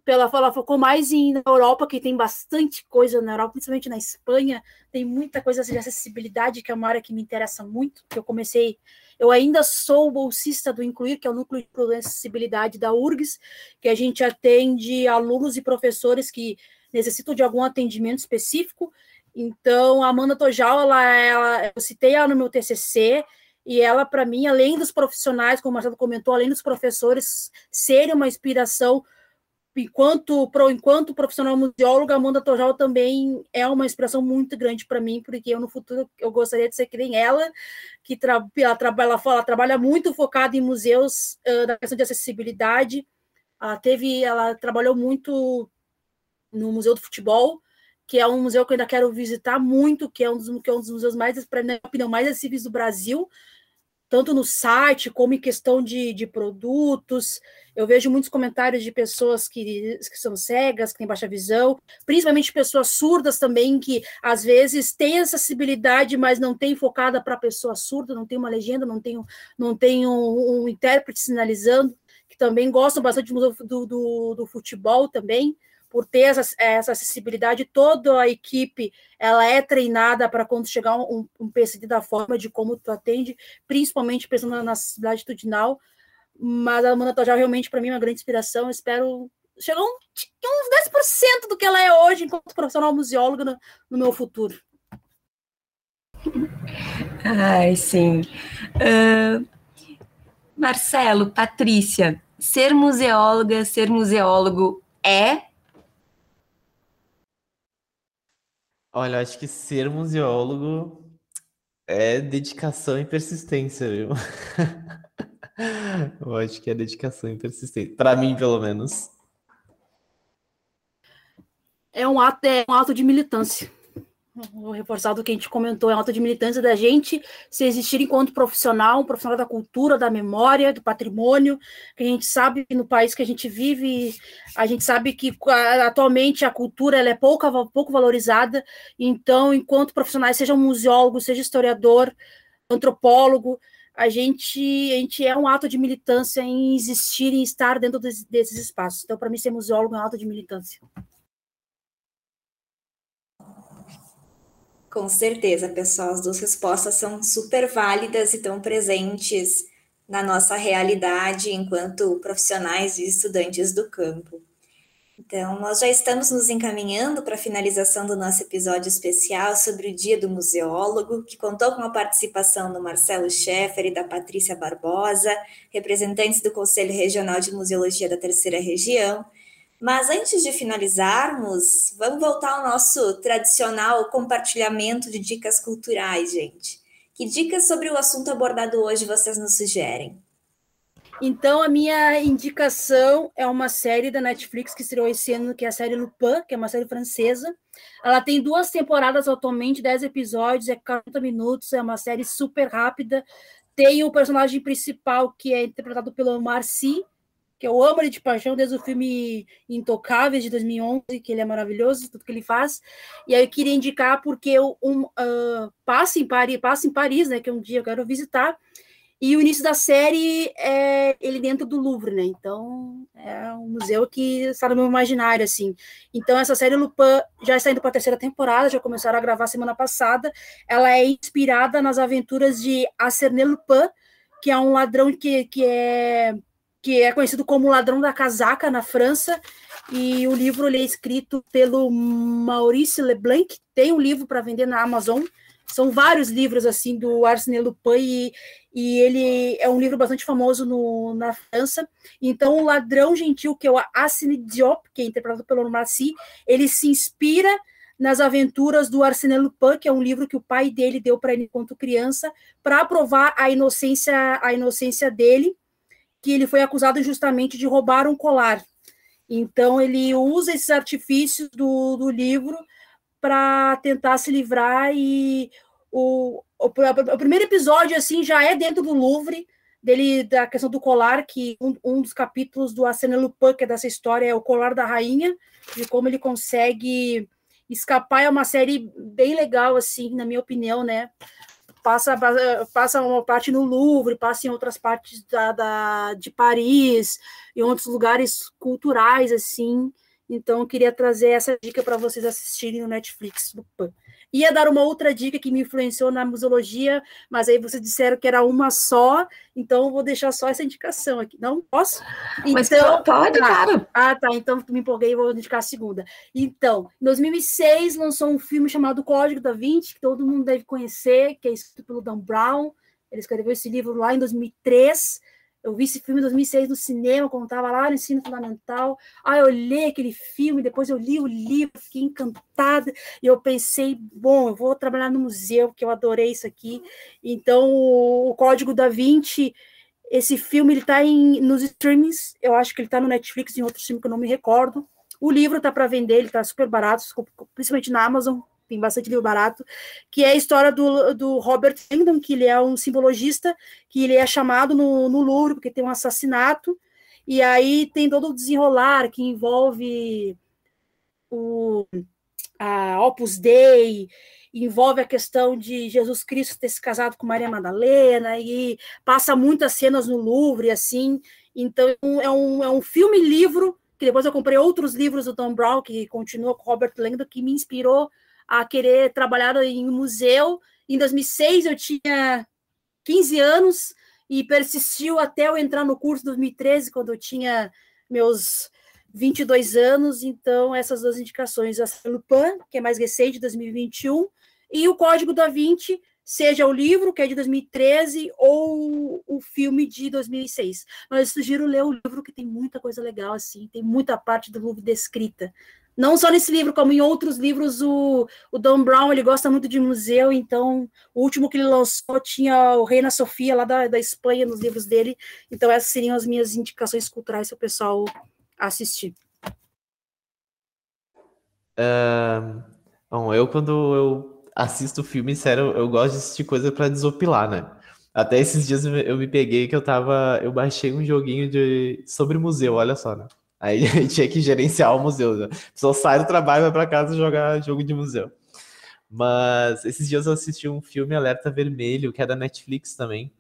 pela ela focou mais em na Europa, que tem bastante coisa na Europa, principalmente na Espanha, tem muita coisa de acessibilidade, que é uma área que me interessa muito, que eu comecei eu ainda sou bolsista do Incluir, que é o Núcleo de Acessibilidade da URGS, que a gente atende alunos e professores que necessitam de algum atendimento específico. Então, a Amanda Tojal, ela, ela, eu citei ela no meu TCC, e ela, para mim, além dos profissionais, como o Marcelo comentou, além dos professores serem uma inspiração enquanto, pro, enquanto profissional museóloga, Amanda Tojal também é uma inspiração muito grande para mim, porque eu no futuro eu gostaria de ser que nem ela, que tra ela, trabalha, ela trabalha muito focada em museus uh, na questão de acessibilidade. Ela teve, ela trabalhou muito no Museu do Futebol, que é um museu que eu ainda quero visitar muito, que é um dos, que é um dos museus mais, para minha opinião, mais acessíveis do Brasil tanto no site como em questão de, de produtos. Eu vejo muitos comentários de pessoas que, que são cegas, que têm baixa visão, principalmente pessoas surdas também, que às vezes têm acessibilidade, mas não tem focada para a pessoa surda, não tem uma legenda, não tem, não tem um, um intérprete sinalizando, que também gostam bastante do, do, do, do futebol também por ter essa, essa acessibilidade, toda a equipe ela é treinada para quando chegar um, um PCD da forma de como tu atende, principalmente pensando na acessibilidade atitudinal, mas a Amanda Tojal realmente para mim é uma grande inspiração, espero chegar um, uns 10% do que ela é hoje enquanto profissional museóloga no, no meu futuro. Ai, sim. Uh, Marcelo, Patrícia, ser museóloga, ser museólogo é Olha, acho que ser museólogo é dedicação e persistência, viu? Eu acho que é dedicação e persistência. Para mim, pelo menos. É um ato, é um ato de militância vou reforçar do que a gente comentou, é a alta de militância da gente se existir enquanto profissional, um profissional da cultura, da memória, do patrimônio, que a gente sabe no país que a gente vive, a gente sabe que atualmente a cultura ela é pouco, pouco valorizada, então, enquanto profissionais, seja um museólogo, seja historiador, antropólogo, a gente, a gente é um ato de militância em existir e estar dentro desses espaços. Então, para mim, ser museólogo é um ato de militância. Com certeza, pessoal, as duas respostas são super válidas e estão presentes na nossa realidade enquanto profissionais e estudantes do campo. Então, nós já estamos nos encaminhando para a finalização do nosso episódio especial sobre o Dia do Museólogo, que contou com a participação do Marcelo Scheffer e da Patrícia Barbosa, representantes do Conselho Regional de Museologia da Terceira Região, Mas antes de finalizarmos, vamos voltar ao nosso tradicional compartilhamento de dicas culturais, gente. Que dicas sobre o assunto abordado hoje vocês nos sugerem? Então, a minha indicação é uma série da Netflix que estreou esse ano, que é a série Lupin, que é uma série francesa. Ela tem duas temporadas atualmente, 10 episódios, é 40 minutos, é uma série super rápida. Tem o personagem principal, que é interpretado pelo Marcy, que eu amo ele de paixão desde o filme Intocáveis de 2011, que ele é maravilhoso, tudo que ele faz. E aí eu queria indicar porque eu um, uh, passo em Paris, passo em Paris, né, que é um dia eu quero visitar. E o início da série é ele dentro do Louvre, né? Então é um museu que está no meu imaginário, assim. Então essa série Lupin já está indo para a terceira temporada, já começaram a gravar semana passada. Ela é inspirada nas aventuras de Acerné Lupin, que é um ladrão que, que é que é conhecido como Ladrão da Casaca na França, e o livro ele é escrito pelo Maurice Leblanc, tem um livro para vender na Amazon, são vários livros assim do Arsène Lupin e, e ele é um livro bastante famoso no, na França. Então, o Ladrão Gentil, que é o Arsène Diop, que é interpretado pelo Marcy, ele se inspira nas aventuras do Arsène Lupin, que é um livro que o pai dele deu para ele enquanto criança, para provar a inocência, a inocência dele que ele foi acusado justamente de roubar um colar. Então, ele usa esses artifícios do, do livro para tentar se livrar e o, o, o, primeiro episódio assim já é dentro do Louvre dele da questão do colar que um, um dos capítulos do Arsène Lupin que é dessa história é o colar da rainha de como ele consegue escapar é uma série bem legal assim na minha opinião né passa, passa uma parte no Louvre, passa em outras partes da, da, de Paris, em outros lugares culturais, assim. Então, eu queria trazer essa dica para vocês assistirem no Netflix do PAN. Ia dar uma outra dica que me influenciou na museologia, mas aí vocês disseram que era uma só, então eu vou deixar só essa indicação aqui. Não posso? Mas então, pode, tá. claro. Ah, tá. Então me empolguei e vou indicar a segunda. Então, em 2006 lançou um filme chamado Código da Vinci, que todo mundo deve conhecer, que é escrito pelo Dan Brown. Ele escreveu esse livro lá em 2003 eu vi esse filme em 2006 no cinema, quando estava lá no ensino fundamental. Aí eu olhei aquele filme, depois eu li o livro, fiquei encantada. E eu pensei, bom, eu vou trabalhar no museu, que eu adorei isso aqui. Então, o Código da Vinci, esse filme, ele está nos streamings. Eu acho que ele está no Netflix, em outro filme que eu não me recordo. O livro está para vender, ele está super barato, principalmente na Amazon, tem bastante livro barato, que é a história do, do Robert Langdon, que ele é um simbologista, que ele é chamado no, no Louvre porque tem um assassinato, e aí tem todo o desenrolar que envolve o a Opus Dei, envolve a questão de Jesus Cristo ter se casado com Maria Madalena, e passa muitas cenas no Louvre, assim, então é um, é um filme-livro, que depois eu comprei outros livros do Tom Brown, que continua com Robert Langdon, que me inspirou a querer trabalhar em um museu. Em 2006 eu tinha 15 anos e persistiu até eu entrar no curso em 2013, quando eu tinha meus 22 anos. Então, essas duas indicações, a Lupin, que é mais recente, 2021, e o Código da Vinci, seja o livro, que é de 2013, ou o filme de 2006. Mas eu sugiro ler o livro, que tem muita coisa legal, assim, tem muita parte do Louvre descrita não só nesse livro, como em outros livros, o, o Don Brown, ele gosta muito de museu, então o último que ele lançou tinha o Reina Sofia, lá da, da Espanha, nos livros dele, então essas seriam as minhas indicações culturais para o pessoal assistir. Uh, bom, eu quando eu assisto filme, sério, eu gosto de assistir coisa para desopilar, né? Até esses dias eu me peguei que eu tava, eu baixei um joguinho de sobre museu, olha só, né? Aí tinha que gerenciar o museu. Né? A pessoa sai do trabalho, vai para casa jogar jogo de museu. Mas esses dias eu assisti um filme Alerta Vermelho, que é da Netflix também.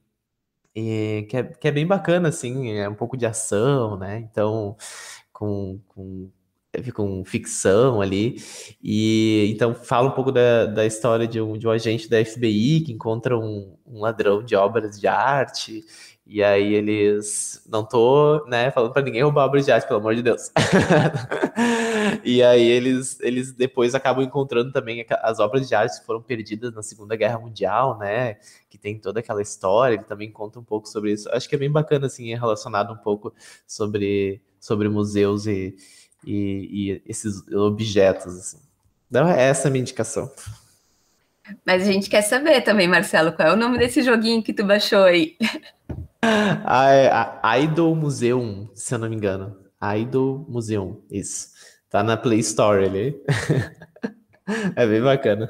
E que, é, que é bem bacana, assim, é um pouco de ação, né? Então, com, com, com ficção ali. E então fala um pouco da, da história de um, de um agente da FBI que encontra um, um ladrão de obras de arte e aí eles. Não tô, né, falando para ninguém roubar obras de arte, pelo amor de Deus. e aí eles, eles depois acabam encontrando também as obras de arte que foram perdidas na Segunda Guerra Mundial, né? Que tem toda aquela história, ele também conta um pouco sobre isso. Acho que é bem bacana, assim, relacionado um pouco sobre, sobre museus e, e, e esses objetos. Assim. Então, é essa a minha indicação. Mas a gente quer saber também, Marcelo, qual é o nome desse joguinho que tu baixou aí? a, é a Idol Museum, se eu não me engano. Idol Museum, isso. Tá na Play Store ali. é bem bacana.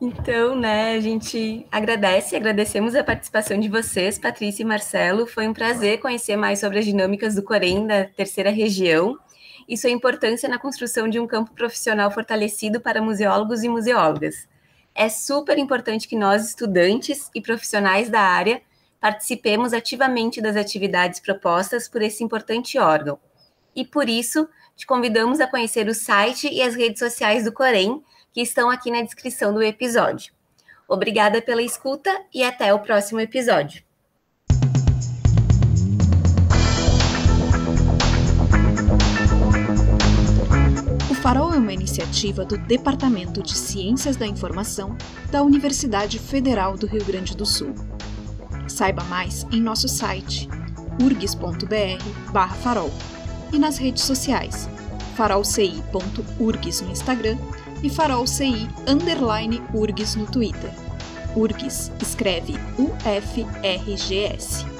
Então, né, a gente agradece, agradecemos a participação de vocês, Patrícia e Marcelo. Foi um prazer conhecer mais sobre as dinâmicas do Corém da terceira região e sua importância na construção de um campo profissional fortalecido para museólogos e museólogas. É super importante que nós, estudantes e profissionais da área, participemos ativamente das atividades propostas por esse importante órgão. E por isso, te convidamos a conhecer o site e as redes sociais do Corém que estão aqui na descrição do episódio. Obrigada pela escuta e até o próximo episódio. Farol é uma iniciativa do Departamento de Ciências da Informação da Universidade Federal do Rio Grande do Sul. Saiba mais em nosso site urgs.br/farol e nas redes sociais farolci.urgs no Instagram e farolci underline urgs no Twitter. URGS escreve UFRGS.